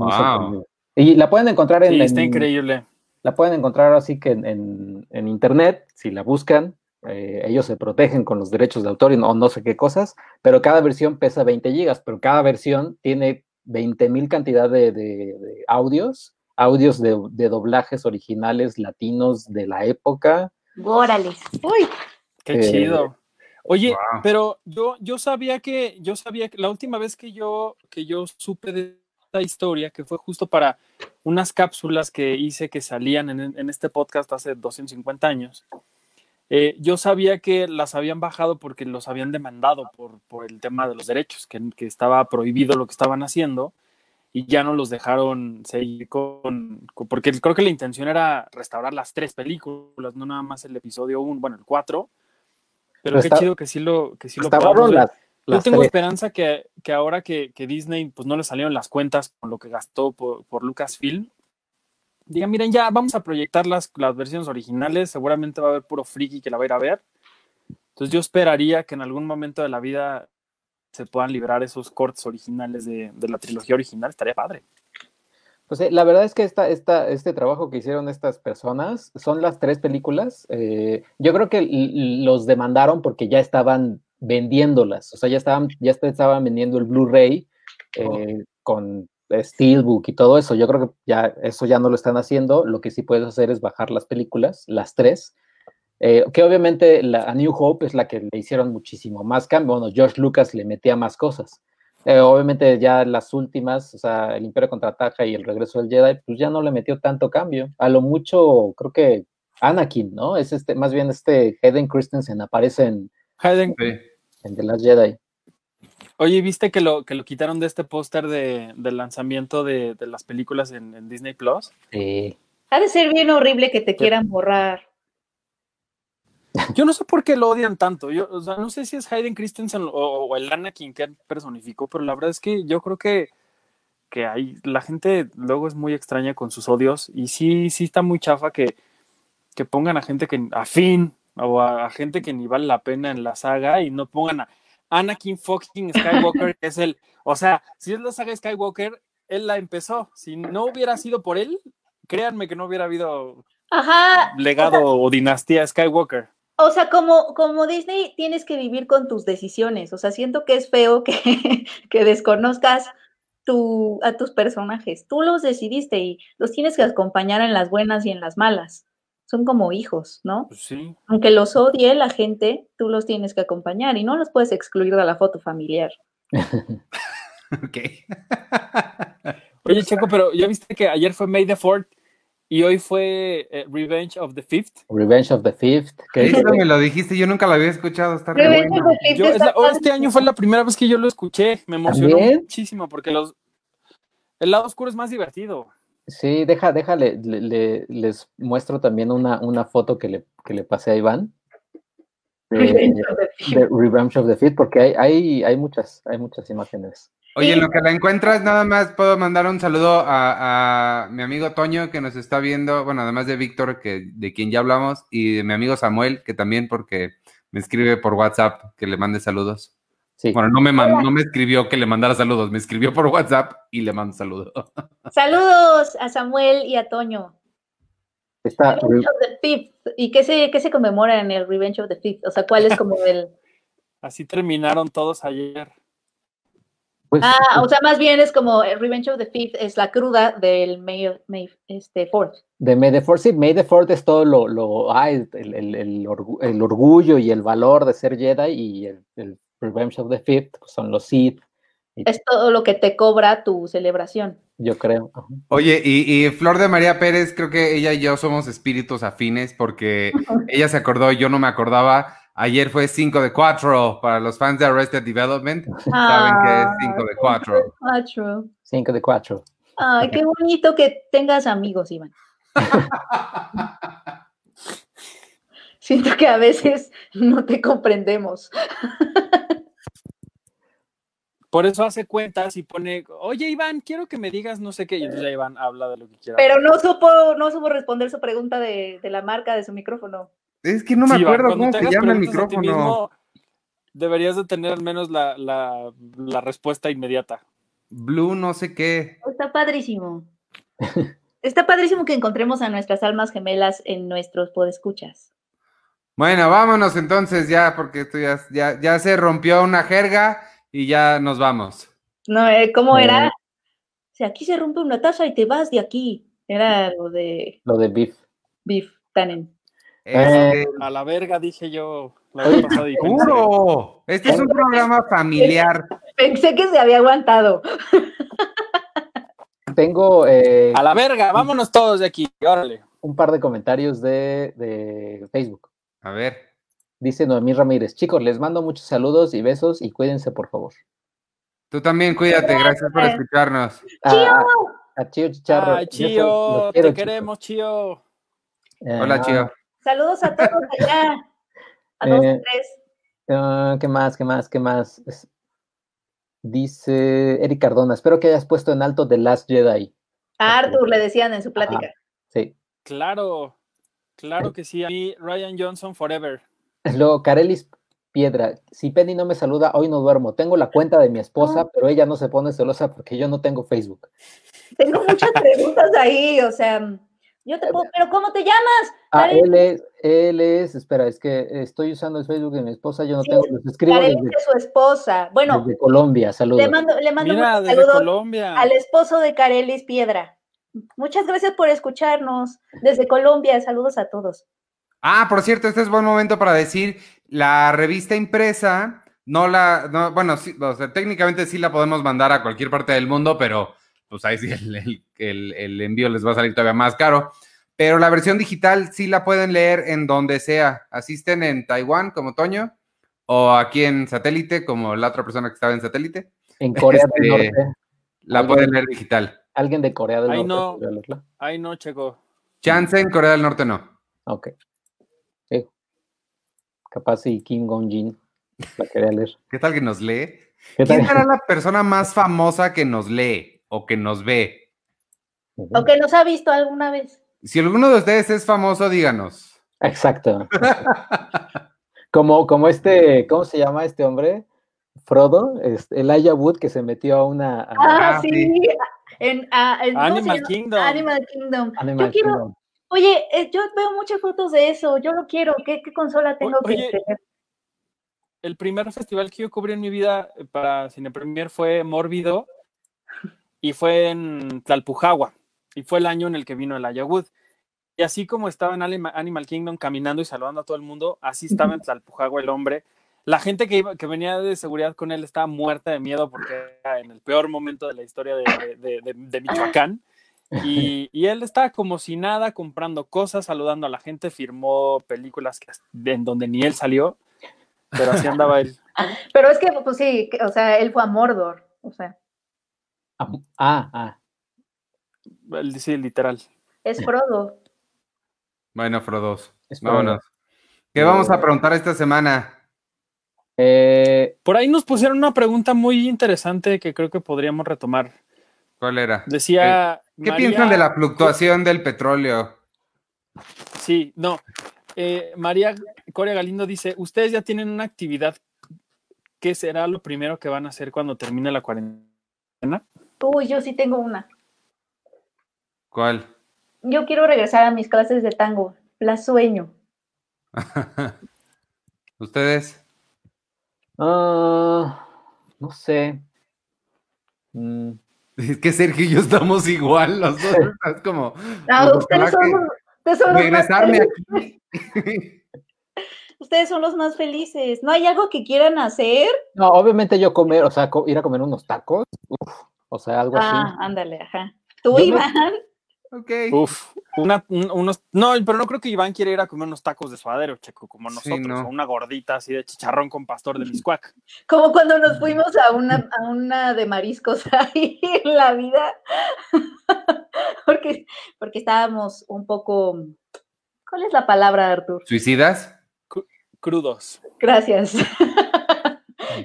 Y la pueden encontrar en. Sí, está increíble. La pueden encontrar así que en, internet, si la buscan, eh, ellos se protegen con los derechos de autor y no, no sé qué cosas, pero cada versión pesa 20 gigas, pero cada versión tiene 20 mil cantidad de, audios, audios de, doblajes originales latinos de la época. Órale. Uy. Qué chido. Oye, pero yo, yo sabía que, yo sabía que la última vez que yo, que yo supe de esta historia, que fue justo para unas cápsulas que hice que salían en, este podcast hace 250 años, eh, yo sabía que las habían bajado porque los habían demandado por, por el tema de los derechos, que, que, estaba prohibido lo que estaban haciendo y ya no los dejaron seguir con, porque creo que la intención era restaurar las tres películas, no nada más el episodio 1, bueno, el 4 pero qué chido que sí lo, que sí lo Yo tengo esperanza que, ahora que, Disney pues no le salieron las cuentas con lo que gastó por, Lucasfilm, digan, miren, ya vamos a proyectar las, las versiones originales, seguramente va a haber puro friki que la va a ir a ver. Entonces yo esperaría que en algún momento de la vida se puedan librar esos cortes originales de, de la trilogía original, estaría padre. Pues eh, la verdad es que esta, esta, este trabajo que hicieron estas personas son las tres películas. Eh, yo creo que los demandaron porque ya estaban vendiéndolas, o sea, ya estaban, ya estaban vendiendo el Blu-ray eh, con Steelbook y todo eso. Yo creo que ya eso ya no lo están haciendo. Lo que sí puedes hacer es bajar las películas, las tres. que obviamente la, a New Hope es la que le hicieron muchísimo más cambio. Bueno, George Lucas le metía más cosas. Eh, obviamente ya las últimas, o sea, el Imperio contraataca y el regreso del Jedi, pues ya no le metió tanto cambio. A lo mucho, creo que Anakin, ¿no? Es este, más bien este Hayden Christensen aparece en, Hayden. en The Last Jedi. Oye, ¿viste que lo, que lo quitaron de este póster de, del lanzamiento de, de las películas en, en Disney Plus? Sí. Ha de ser bien horrible que te quieran borrar. Yo no sé por qué lo odian tanto. Yo, o sea, no sé si es Hayden Christensen o, o el Anakin que personificó, pero la verdad es que yo creo que, que hay, la gente luego es muy extraña con sus odios y sí, sí está muy chafa que, que pongan a gente que afín o a, a gente que ni vale la pena en la saga y no pongan a Anakin fucking Skywalker, es el, o sea, si es la saga Skywalker, él la empezó. Si no hubiera sido por él, créanme que no hubiera habido Ajá. legado o dinastía Skywalker. O sea, como, como Disney tienes que vivir con tus decisiones. O sea, siento que es feo que, que desconozcas tu, a tus personajes. Tú los decidiste y los tienes que acompañar en las buenas y en las malas. Son como hijos, ¿no? Pues sí. Aunque los odie la gente, tú los tienes que acompañar y no los puedes excluir de la foto familiar. Ok. Oye, Checo, pero ya viste que ayer fue May the 4th y hoy fue eh, Revenge of the Fifth. Revenge of the Fifth. Que Eso me lo dijiste, yo nunca lo había escuchado. Está re Revenge bueno. of the Fifth Yo, es la- oh, este año fue la primera vez que yo lo escuché. Me emocionó ¿También? muchísimo porque los el lado oscuro es más divertido. Sí, deja, déjale, le- le- les muestro también una, una foto que le, que le pasé a Iván. De, Revenge of the Fifth. de Revenge of the Fifth, porque hay, hay, hay muchas, hay muchas imágenes. Oye, en lo que la encuentras, nada más puedo mandar un saludo a, a mi amigo Toño que nos está viendo, bueno, además de Víctor, que, de quien ya hablamos, y de mi amigo Samuel, que también porque me escribe por WhatsApp que le mande saludos. Sí, Bueno, no me, man- no me escribió que le mandara saludos, me escribió por WhatsApp y le mando saludos. Saludos a Samuel y a Toño. está Revenge of the Fifth. ¿Y qué se, qué se conmemora en el Revenge of the Fifth? O sea, ¿cuál es como el... Así terminaron todos ayer. pues, Ah, o sea, más bien es como el Revenge of the Fifth es la cruda del May, May este, Fourth. de May the Fourth, sí, May the Fourth es todo lo, lo ay, el, el- el orgu- el orgullo y el valor de ser Jedi y el, el Revenge of the Fifth pues, son los Sith, Es todo lo que te cobra tu celebración. yo creo. Ajá. Oye, y, y Flor de María Pérez, creo que ella y yo somos espíritus afines porque ella se acordó y yo no me acordaba. Ayer fue 5 de 4 para los fans de Arrested Development. Saben que es 5 de 4. Cuatro. Cinco de cuatro. Ay, qué bonito que tengas amigos, Iván. Siento que a veces no te comprendemos. Por eso hace cuentas y pone, oye Iván, quiero que me digas no sé qué. Y entonces ya Iván habla de lo que quiera. Pero no supo, no supo responder su pregunta de, de la marca de su micrófono. Es que no me Sí, Iván, acuerdo cuando cómo se llama el micrófono. mismo, deberías de tener al menos la, la, la respuesta inmediata. Blue no sé qué. Está padrísimo. Está padrísimo que encontremos a nuestras almas gemelas en nuestros podescuchas. Bueno, vámonos entonces ya, porque esto ya, ya, ya se rompió una jerga y ya nos vamos. No, eh, ¿cómo Eh. era? O sea, aquí se rompe una taza y te vas de aquí. Era lo de Lo de Beef. Beef Tannen. Este, A la verga, dije yo la vez pasada. y pensé, ¡Seguro! Este es un programa familiar. Pensé que se había aguantado. Tengo eh, A la verga, vámonos todos de aquí, órale. un par de comentarios de, de Facebook. A ver. Dice Noemí Ramírez, chicos, les mando muchos saludos y besos y cuídense, por favor. Tú también cuídate, gracias por escucharnos. A, a- a Chío Chicharro. Ay, Chío, te queremos, Chío. Eh, Hola, Chío. Saludos a todos allá. A dos, Eh, tres. ah, ¿Qué más? ¿Qué más? ¿Qué más? Es- Dice Eric Cardona, espero que hayas puesto en alto The Last Jedi. A Arthur le decían en su plática. Sí. Claro, claro que sí. A mí, Ryan Johnson Forever. Luego, Carelis Piedra, si Penny no me saluda, hoy no duermo. Tengo la cuenta de mi esposa, pero ella no se pone celosa porque yo no tengo Facebook. Tengo muchas preguntas ahí, o sea, yo te puedo, pero ¿cómo te llamas? Ah, él es, él es, espera, es que estoy usando el Facebook de mi esposa, yo no Sí, tengo, les escribo Carelis desde, es su esposa. Bueno, desde Colombia, saludos. le mando, le mando Mira, desde saludos Colombia. al esposo de Carelis Piedra. Muchas gracias por escucharnos desde Colombia. Saludos a todos. Ah, por cierto, este es buen momento para decir, la revista impresa, no la, no, bueno, sí, o sea, técnicamente sí la podemos mandar a cualquier parte del mundo, pero pues ahí sí el, el- el- el envío les va a salir todavía más caro. Pero la versión digital sí la pueden leer en donde sea. Asisten en Taiwán, como Toño, o aquí en satélite, como la otra persona que estaba en satélite, En Corea del Este, Norte. la pueden leer digital. Alguien de Corea del Ay, Norte. no. Ay, no, Checo. Chance en Corea del Norte no. Ok. Sí. Capaz si Kim Gong-jin la quería leer. ¿Qué tal que nos lee? ¿Qué ¿Quién será la persona más famosa que nos lee o que nos ve? O que nos ha visto alguna vez. Si alguno de ustedes es famoso, díganos. Exacto. como, como este, ¿cómo se llama este hombre? Frodo, este, Elijah Wood que se metió a una a Ah, Ah, sí. En, ah, en- ¿cómo se Animal? Kingdom. Animal Kingdom. Animal yo quiero, Kingdom. oye, eh, yo veo muchas fotos de eso, yo lo quiero. ¿Qué, qué consola tengo que oye, tener? El primer festival que yo cubrí en mi vida eh, para Cine Premier fue Mórbido y fue en Tlalpujagua. Y fue el año en el que vino el Wood. Y así como estaba en Anima- Animal Kingdom caminando y saludando a todo el mundo, así estaba en Tlalpujagua el hombre. La gente que, iba, que venía de seguridad con él estaba muerta de miedo porque era en el peor momento de la historia de, de- de- de Michoacán. Y, y él estaba como si nada, comprando cosas, saludando a la gente, firmó películas que, en donde ni él salió, pero así andaba él. Pero es que, pues sí, que- o sea, él fue a Mordor. O sea, Ah, ah, ah. Él, Sí, literal. es Frodo. Bueno, Frodo. Vámonos. ¿Qué vamos a preguntar esta semana? Eh, Por ahí nos pusieron una pregunta muy interesante que creo que podríamos retomar. ¿Cuál era? Decía. ¿Qué María- piensan de la fluctuación del petróleo? Sí, no. Eh, María Corea Galindo dice: Ustedes ya tienen una actividad. ¿Qué será lo primero que van a hacer cuando termine la cuarentena? Uy, yo sí tengo una. ¿Cuál? Yo quiero regresar a mis clases de tango. La sueño. ¿Ustedes? Ah, no sé. Mm, Es que Sergio y yo estamos igual. Nosotros es como Ah, Pues ojalá ustedes, son, que los- ustedes son los más regresarme felices. aquí. Ustedes son los más felices. ¿No hay algo que quieran hacer? No, obviamente yo comer, o sea, ir a comer unos tacos, uf, o sea, algo Ah, así. ándale, ajá. Tú, Yo Iván. Ok. Uf, una, un- unos. No, pero no creo que Iván quiera ir a comer unos tacos de suadero, checo, como Sí, nosotros, no. o una gordita así de chicharrón con pastor de Miscuac. Como cuando nos fuimos a una, a una de mariscos ahí en la vida. porque, porque estábamos un poco. ¿Cuál es la palabra, Artur? ¿Suicidas? Crudos. Gracias.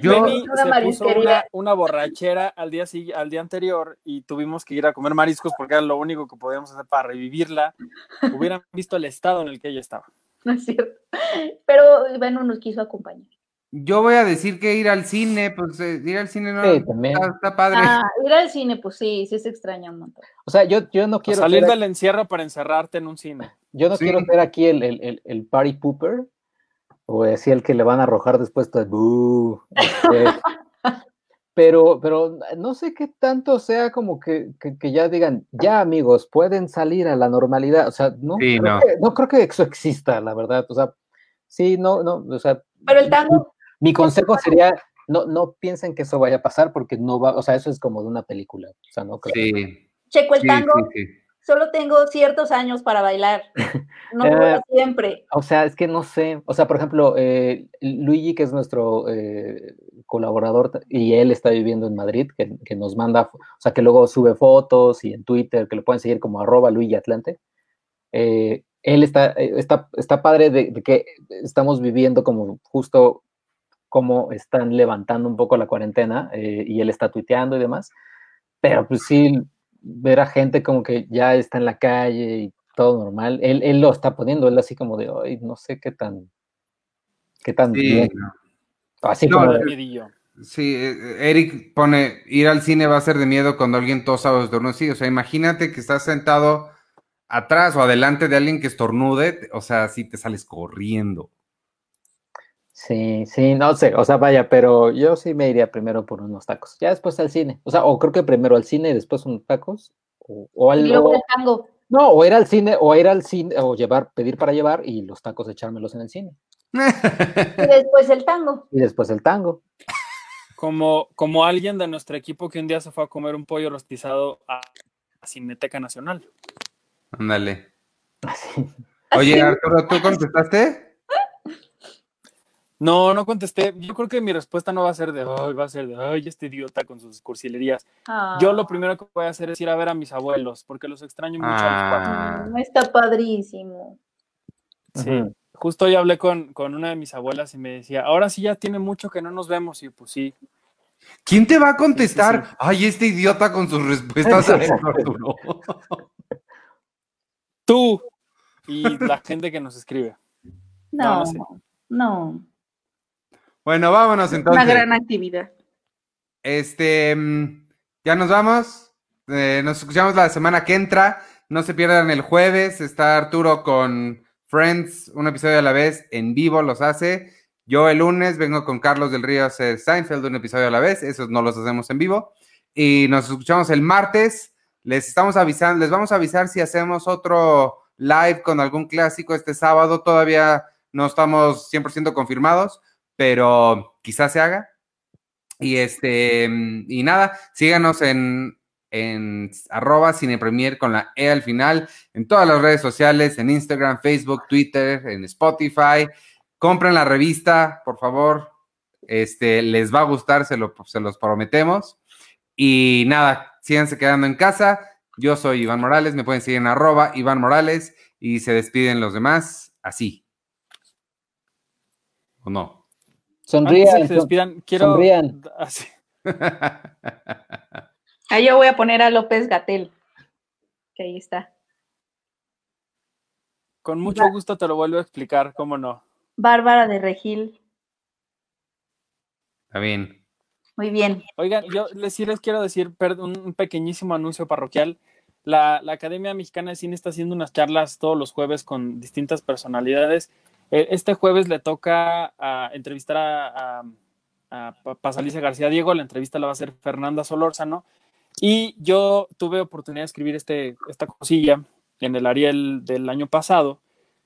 Yo, Benny Una se puso una, una borrachera al día, al día anterior y tuvimos que ir a comer mariscos porque era lo único que podíamos hacer para revivirla. Hubieran visto el estado en el que ella estaba. No es cierto. Pero Iván no nos quiso acompañar. yo voy a decir que ir al cine, pues eh, ir al cine no Sí, también. está, está padre. Ah, ir al cine, pues sí, sí se extraña un montón. O sea, yo, yo no quiero salir ser, del encierro para encerrarte en un cine. yo no Sí. quiero ser aquí el, el, el, el party pooper, o así el que le van a arrojar después todo, "Bú", este, pero, pero no sé qué tanto sea como que, que, que ya digan, ya amigos, pueden salir a la normalidad. O sea, no, Sí, creo no. Que, no creo que eso exista, la verdad. O sea, sí, no, no, o sea, Pero el tango, Mi consejo sería, no, no piensen que eso vaya a pasar porque no va, o sea, eso es como de una película. O sea, no creo. Sí, checo el sí, tango, sí, sí. Solo tengo ciertos años para bailar. No Eh, siempre. O sea, es que no sé. O sea, por ejemplo, eh, Luigi, que es nuestro eh, colaborador, y él está viviendo en Madrid, que, que nos manda, o sea, que luego sube fotos y en Twitter, que lo pueden seguir como arroba Luigi Atlante. Eh, él está, eh, está, está padre de, de que estamos viviendo como justo cómo están levantando un poco la cuarentena y él está tuiteando y demás. Pero pues sí, ver a gente como que ya está en la calle y todo normal. Él, él lo está poniendo, él así como de, ay, no sé qué tan, qué tan Sí, bien. no. Así No, como eh, de. Sí, eh, Eric pone, ir al cine va a ser de miedo cuando alguien tosa o estornude. Sí, o sea, imagínate que estás sentado atrás o adelante de alguien que estornude, o sea, sí te sales corriendo. Sí, sí, no sé, o sea, vaya, pero yo sí me iría primero por unos tacos, ya después al cine, o sea, o creo que primero al cine y después unos tacos, o, o Y luego el tango. no, o ir al cine, o ir al cine, o llevar, pedir para llevar y los tacos echármelos en el cine, Y después el tango. y después el tango. Como, como alguien de nuestro equipo que un día se fue a comer un pollo rostizado a a Cineteca Nacional. Ándale. Así. Oye. Arturo, ¿tú contestaste? No, no contesté. Yo creo que mi respuesta no va a ser de, ay, va a ser de, ay, este idiota con sus cursilerías. Yo lo primero que voy a hacer es ir a ver a mis abuelos, porque los extraño mucho a los cuatro. Ah, No está padrísimo. Sí. Justo hoy hablé con, con una de mis abuelas y me decía, ahora sí ya tiene mucho que no nos vemos. Y pues sí. ¿Quién te va a contestar? Sí, sí, Ay, este idiota con sus respuestas a Arturo. Tú y la gente que nos escribe. No, No, no sé. no. Bueno, vámonos entonces. Una gran actividad. Este, mm, ya nos vamos. Eh, nos escuchamos la semana que entra. No se pierdan el jueves. Está Arturo con Friends, un episodio a la vez, en vivo los hace. Yo el lunes vengo con Carlos del Río a hacer Seinfeld, un episodio a la vez. Esos no los hacemos en vivo. Y nos escuchamos el martes. Les estamos avisando, les vamos a avisar si hacemos otro live con algún clásico este sábado. Todavía no estamos 100% confirmados, pero quizás se haga. Y este, y nada, síganos en, en arroba cinepremier con la E al final, en todas las redes sociales, en Instagram, Facebook, Twitter, en Spotify. Compren la revista, por favor. Este, les va a gustar, se, lo, se los prometemos. Y nada, síganse quedando en casa. Yo soy Iván Morales, me pueden seguir en arroba Iván Morales y se despiden los demás así. ¿O no? Antes de Sonrían. que se despidan, quiero. sonrían. Así. Ahí yo voy a poner a López Gatel. Que ahí está. Con mucho gusto te lo vuelvo a explicar, cómo no. Bárbara de Regil. Está bien. Muy bien. Oigan, yo les, sí les quiero decir perdón, un pequeñísimo anuncio parroquial. La, la Academia Mexicana de Cine está haciendo unas charlas todos los jueves con distintas personalidades. Eh, Este jueves le toca a entrevistar a, a, a Pa- Pasalicia García Diego. La entrevista la va a hacer Fernanda Solórzano. Y yo tuve oportunidad de escribir este, esta cosilla en el Ariel del año pasado,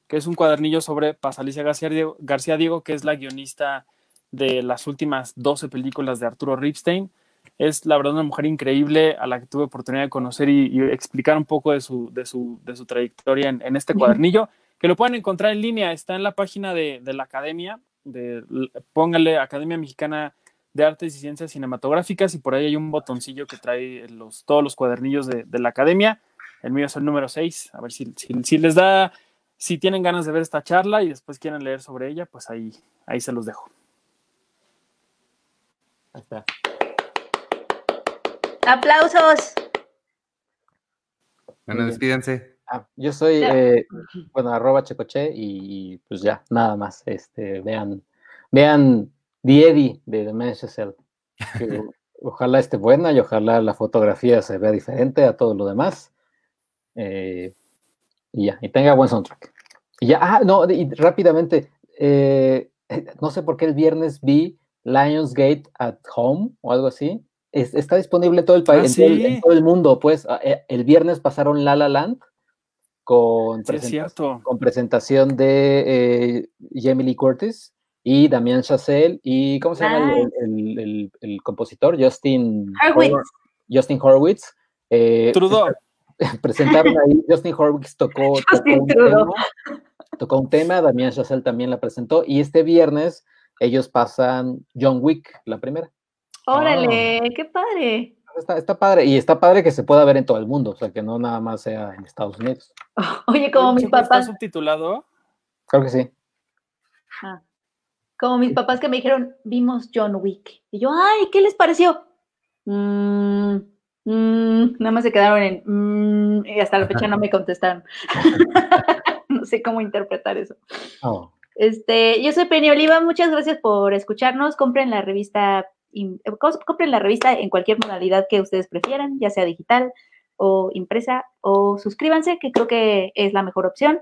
que es un cuadernillo sobre Pasalicia García Diego, García Diego que es la guionista de las últimas 12 películas de Arturo Ripstein. Es la verdad una mujer increíble a la que tuve oportunidad de conocer y, y explicar un poco de su, de su, de su trayectoria en, en este cuadernillo, que lo pueden encontrar en línea, está en la página de, de la academia, de, póngale Academia Mexicana de Artes y Ciencias Cinematográficas y por ahí hay un botoncillo que trae los, todos los cuadernillos de, de la academia. El mío es el número 6, a ver si, si, si les da, si tienen ganas de ver esta charla y después quieren leer sobre ella, pues ahí, ahí se los dejo. Ahí está. ¡Aplausos! Bueno, despídense. Ah, yo soy, eh, bueno, arroba checoche y, y, pues ya, nada más. Este, vean, vean The Eddie de Dementia Cell. que ojalá esté buena y ojalá la fotografía se vea diferente a todo lo demás. Eh, y ya, y tenga buen soundtrack. Y ya, ah, no, y rápidamente, eh, no sé por qué el viernes vi Lionsgate at Home o algo así. Es- está disponible en todo el país, Ah, en, todo el- en sí. todo el mundo, pues. ah, eh, El viernes pasaron La La Land con, Sí, es presenta- cierto. con presentación de eh, Jamie Lee Curtis y Damián Chazelle y ¿cómo se llama el, el- el- el compositor? Justin Hurwitz. Hor- Justin Horwitz. Eh, Trudeau. presentaron ahí, Justin Horwitz tocó, tocó, un Trudeau. tema, tocó un tema, Damián Chazelle también la presentó y este viernes ellos pasan John Wick, la primera. Órale, qué padre. Está, está padre y está padre que se pueda ver en todo el mundo, o sea, que no nada más sea en Estados Unidos. Oye, como mis Checo, ¿Está papás, subtitulado? Creo que sí. ah, como mis papás que me dijeron, vimos John Wick. Y yo, ay, ¿qué les pareció? Mm, mm, nada más se quedaron en mm, y hasta la fecha no me contestaron. no sé cómo interpretar eso. Oh. Este, yo soy Penny Oliva, muchas gracias por escucharnos. Compren la revista, eh, compren la revista en cualquier modalidad que ustedes prefieran, ya sea digital o impresa, o suscríbanse, que creo que es la mejor opción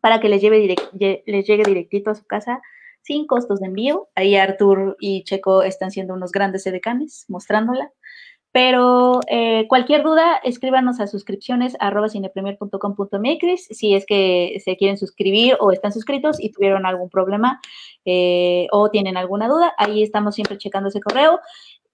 para que les, lleve direct- les llegue directito a su casa sin costos de envío. Ahí Artur y Checo están siendo unos grandes edecanes mostrándola. Pero eh, cualquier duda, escríbanos a suscripciones si es que se quieren suscribir o están suscritos y tuvieron algún problema eh, o tienen alguna duda. Ahí estamos siempre checando ese correo.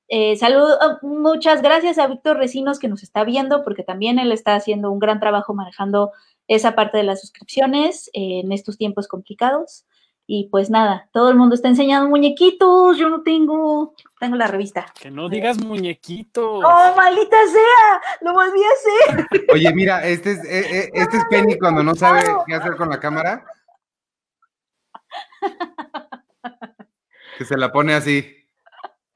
Eh, saludo, oh, muchas gracias a Víctor Recinos que nos está viendo porque también él está haciendo un gran trabajo manejando esa parte de las suscripciones en estos tiempos complicados. Y pues nada, todo el mundo está enseñando muñequitos, yo no tengo, tengo la revista. Que no digas muñequitos. ¡Oh, maldita sea! ¡Lo volví a hacer! Oye, mira, este es, eh, eh, este es Penny cuando no sabe qué hacer con la cámara. Que se la pone así.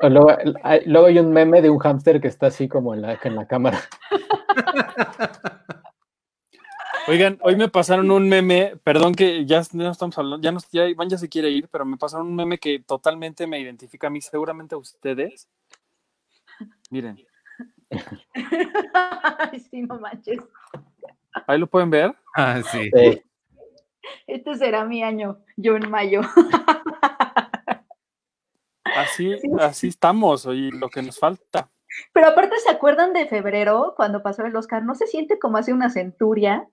O Luego, hay- luego hay un meme de un hámster que está así como en la, en la cámara. Oigan, hoy me pasaron un meme, perdón que ya no estamos hablando, ya, no, ya Iván ya se quiere ir, pero me pasaron un meme que totalmente me identifica a mí, seguramente a ustedes. Miren, Ay, sí, no manches. ahí lo pueden ver. Ah, sí. Sí. Este será mi año, yo en mayo. Así, Sí. así estamos, oye, lo que nos falta. Pero aparte, ¿se acuerdan de febrero, cuando pasó el Oscar? ¿No se siente como hace una centuria?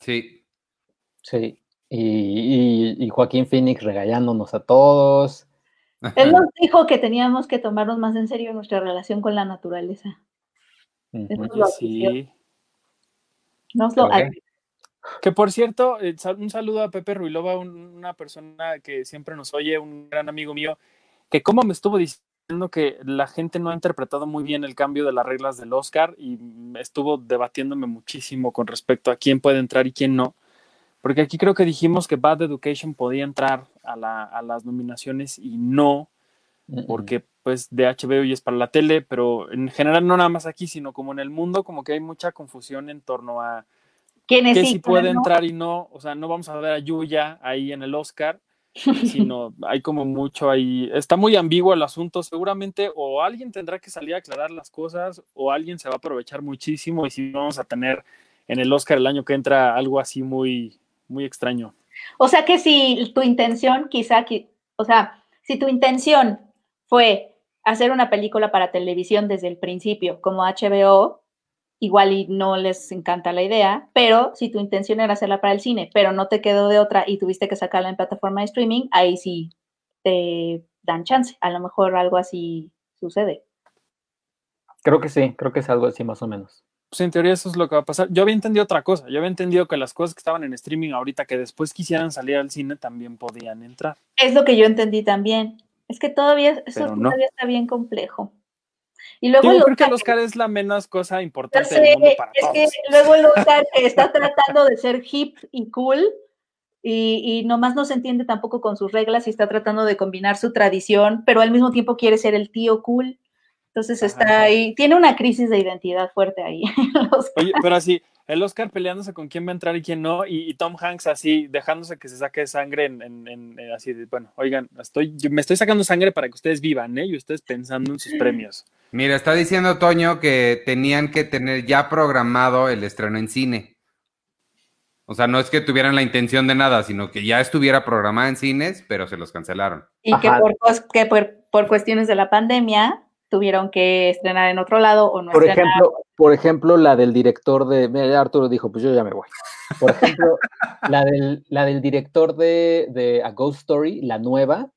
Sí. Sí. Y, y- y Joaquín Phoenix regañándonos a todos. Él nos dijo que teníamos que tomarnos más en serio nuestra relación con la naturaleza. Ujú. Eso Oye, lo sí. Nos lo. Que por cierto, un saludo a Pepe Ruilova, un- una persona que siempre nos oye, un gran amigo mío, que como me estuvo diciendo que la gente no ha interpretado muy bien el cambio de las reglas del Oscar y estuvo debatiéndome muchísimo con respecto a quién puede entrar y quién no. Porque aquí creo que dijimos que Bad Education podía entrar a, la- a las nominaciones y no, porque pues de HBO y es para la tele, pero en general no nada más aquí, sino como en el mundo, como que hay mucha confusión en torno a ¿Quiénes que sí, si puede no? entrar y no, o sea, no vamos a ver a Yuya ahí en el Oscar, sino hay como mucho ahí, está muy ambiguo el asunto, seguramente o alguien tendrá que salir a aclarar las cosas o alguien se va a aprovechar muchísimo y si no vamos a tener en el Oscar el año que entra algo así muy, muy extraño. O sea que si tu intención, quizá, qui- o sea, si tu intención fue hacer una película para televisión desde el principio, como HBO, igual y no les encanta la idea, pero si tu intención era hacerla para el cine, pero no te quedó de otra y tuviste que sacarla en plataforma de streaming, ahí sí te dan chance. A lo mejor algo así sucede. Creo que sí, creo que es algo así más o menos. Pues en teoría eso es lo que va a pasar. Yo había entendido otra cosa, yo había entendido que las cosas que estaban en streaming ahorita que después quisieran salir al cine también podían entrar. Es lo que yo entendí también. Es que todavía, eso Pero no. todavía está bien complejo. Y luego el creo que el Oscar- es la menos cosa importante sé, del mundo para es todos. que luego el Oscar está tratando de ser hip y cool y, y nomás no se entiende tampoco con sus reglas y está tratando de combinar su tradición, pero al mismo tiempo quiere ser el tío cool. Entonces está Ajá. ahí, tiene una crisis de identidad fuerte ahí. Oye, pero así, el Oscar peleándose con quién va a entrar y quién no, y, y Tom Hanks así, dejándose que se saque sangre en, en- en- en así de, bueno, oigan, estoy, yo me estoy sacando sangre para que ustedes vivan, ¿eh? Y ustedes pensando en sus premios. Mira, está diciendo Toño que tenían que tener ya programado el estreno en cine. O sea, no es que tuvieran la intención de nada, sino que ya estuviera programada en cines, pero se los cancelaron. y que, por, que por, por cuestiones de la pandemia tuvieron que estrenar en otro lado o no Por estrenar. ejemplo, por ejemplo, la del director de. Mira, ya Arturo dijo, pues yo ya me voy. Por ejemplo, la del, la del director de, de A Ghost Story, la nueva,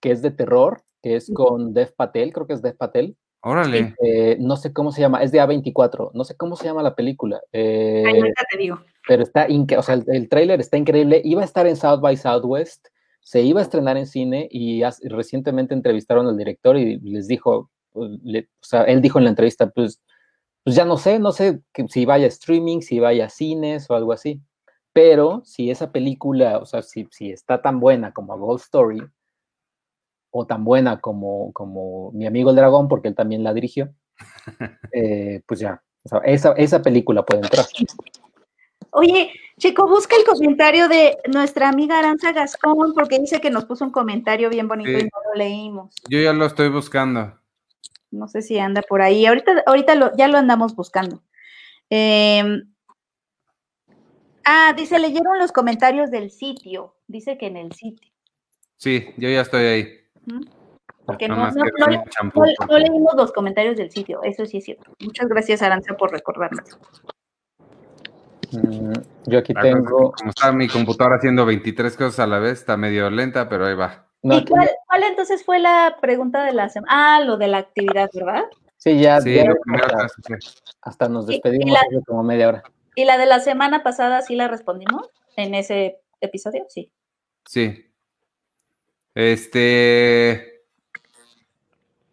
que es de terror, que es con Dev Patel, creo que es Dev Patel. Órale. eh, no sé cómo se llama, es de A24, no sé cómo se llama la película. eh, Ay, te digo. pero está o sea, el, el tráiler está increíble. Iba a estar en South by Southwest, se iba a estrenar en cine y hace- recientemente entrevistaron al director y les dijo, pues, le- o sea, él dijo en la entrevista, pues, pues ya no sé, no sé que- si vaya a streaming, si vaya a cines o algo así. Pero si esa película, o sea, si, si está tan buena como A Ghost Story, o tan buena como, como Mi amigo el dragón, porque él también la dirigió, eh, pues ya, o sea, esa, esa película puede entrar. Oye, Chico, busca el comentario de nuestra amiga Aranza Gascón, porque dice que nos puso un comentario bien bonito y no lo leímos. Yo ya lo estoy buscando. No sé si anda por ahí. Ahorita, ahorita lo, ya lo andamos buscando. Eh, ah, dice, leyeron los comentarios del sitio. Dice que en el sitio. Sí, yo ya estoy ahí. Porque no, no- no- leímos los comentarios del sitio. Eso sí es cierto. Muchas gracias, Aranza, por recordarnos. Mm, yo aquí La tengo. Como está mi computadora haciendo 23 cosas a la vez, está medio lenta, pero ahí va. no, ¿Y cuál, cuál entonces fue la pregunta de la semana? Ah, lo de la actividad, ¿verdad? sí, ya, Sí, ya lo primero que hasta, hasta nos Y- y despedimos la- como media hora. ¿Y la de la semana pasada sí la respondimos en ese episodio? Sí. Sí. Este.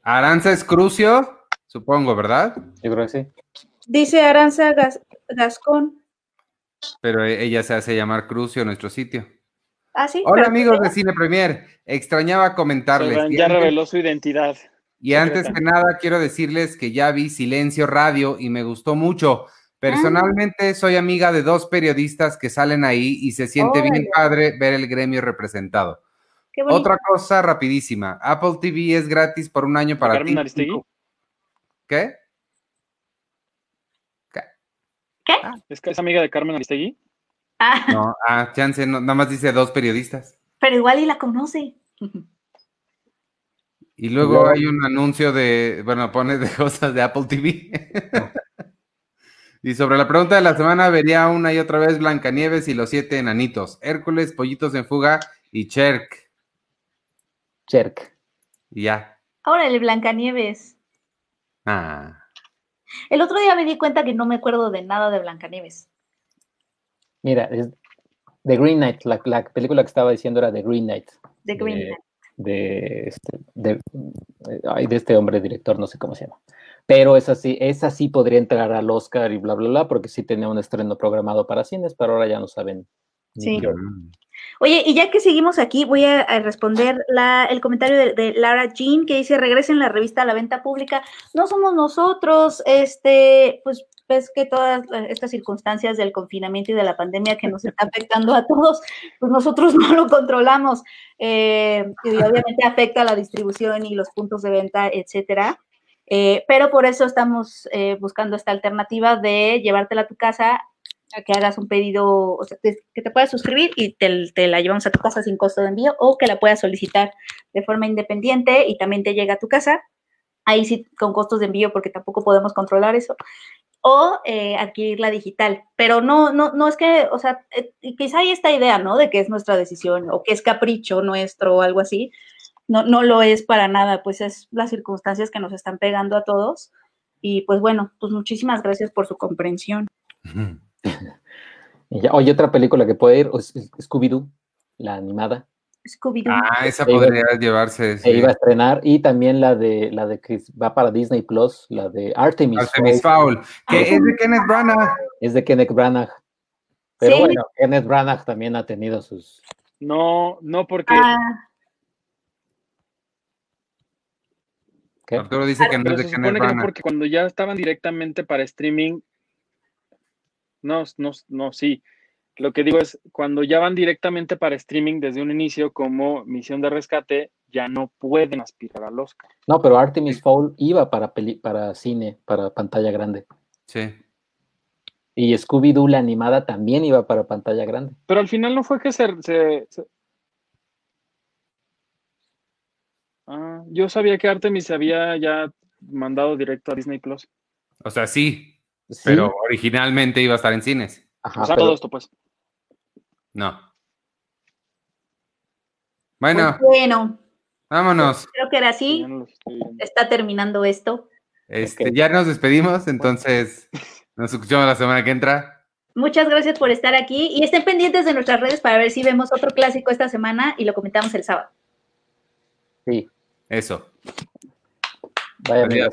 Aranza es Crucio, supongo, ¿verdad? Yo creo que sí. Dice Aranza Gas- Gascón. Pero e- ella se hace llamar Crucio, nuestro sitio. Ah, sí. Hola pero- amigos de Cine Premier, extrañaba comentarles. Ya antes- reveló su identidad. Y antes que nada, quiero decirles que ya vi Silencio Radio y me gustó mucho. Personalmente soy amiga de dos periodistas que salen ahí y se siente bien padre ver el gremio representado. Qué. Otra cosa rapidísima, Apple TV es gratis por un año para Carmen ti. Aristegui. ¿Qué? ¿Es que es amiga de Carmen Aristegui? Ah, No, ah, chance, no, nada más dice dos periodistas. pero igual y la conoce. Y luego hay un anuncio de, bueno, pone de cosas de Apple TV. y sobre la pregunta de la semana, vería una y otra vez Blancanieves y los siete enanitos, Hércules, Pollitos en Fuga y Cherk. Cherk. Y ya. Órale, Blancanieves. Ah. El otro día me di cuenta que no me acuerdo de nada de Blancanieves. Mira, es The Green Knight, la, la película que estaba diciendo era The Green Knight. De Green de, Knight. de este, de, ay, de este hombre director, no sé cómo se llama. Pero esa sí, esa sí podría entrar al Oscar y bla, bla, bla, porque sí tenía un estreno programado para cines, pero ahora ya no saben. ni Sí. Mm. Oye, y ya que seguimos aquí, voy a, responder el comentario de, Lara Jean que dice, regresen la revista a la venta pública. No somos nosotros, este, pues ves que todas estas circunstancias del confinamiento y de la pandemia que nos está afectando a todos, pues nosotros no lo controlamos. eh, y obviamente afecta la distribución y los puntos de venta, etcétera. Eh, pero por eso estamos eh, buscando esta alternativa de llevártela a tu casa a que hagas un pedido, o sea, que te puedas suscribir y te, te la llevamos a tu casa sin costo de envío o que la puedas solicitar de forma independiente y también te llega a tu casa. Ahí sí con costos de envío porque tampoco podemos controlar eso. O eh, adquirirla digital. Pero no, no, no es que, o sea, eh, quizá hay esta idea, ¿no? De que es nuestra decisión o que es capricho nuestro o algo así. No, no lo es para nada, pues es las circunstancias que nos están pegando a todos. Y pues bueno, pues muchísimas gracias por su comprensión. Y ya- oye, otra película que puede ir, Scooby-Doo, la animada, Scooby-Doo. Ah, esa Se iba- podría llevarse. se sí. iba a estrenar, y también la de la de que va para Disney Plus, la de Artemis, Artemis Fowl, que es de Kenneth Branagh. es de Kenneth Branagh. Pero Sí. bueno, Kenneth Branagh también ha tenido sus. No, no, porque Ah, ¿qué? Arturo dice que no Pero es de se Kenneth Branagh. porque cuando ya estaban directamente para streaming, no, no, no, sí. Lo que digo es, cuando ya van directamente para streaming desde un inicio como misión de rescate, ya no pueden aspirar al Oscar. No, pero Artemis Fowl iba para peli- para cine, para pantalla grande. Sí. Y Scooby-Doo, la animada, también iba para pantalla grande. Pero al final no fue que se... se- se- Ah, yo sabía que Artemis se había ya mandado directo a Disney Plus. O sea, sí, Sí, pero originalmente iba a estar en cines. ajá, o sea, pero- todo esto, pues. No. Bueno, pues bueno, vámonos. creo que era así. Está terminando esto. Este. Ya nos despedimos, entonces nos escuchamos la semana que entra. Muchas gracias por estar aquí y estén pendientes de nuestras redes para ver si vemos otro clásico esta semana y lo comentamos el sábado. sí, Eso. vaya.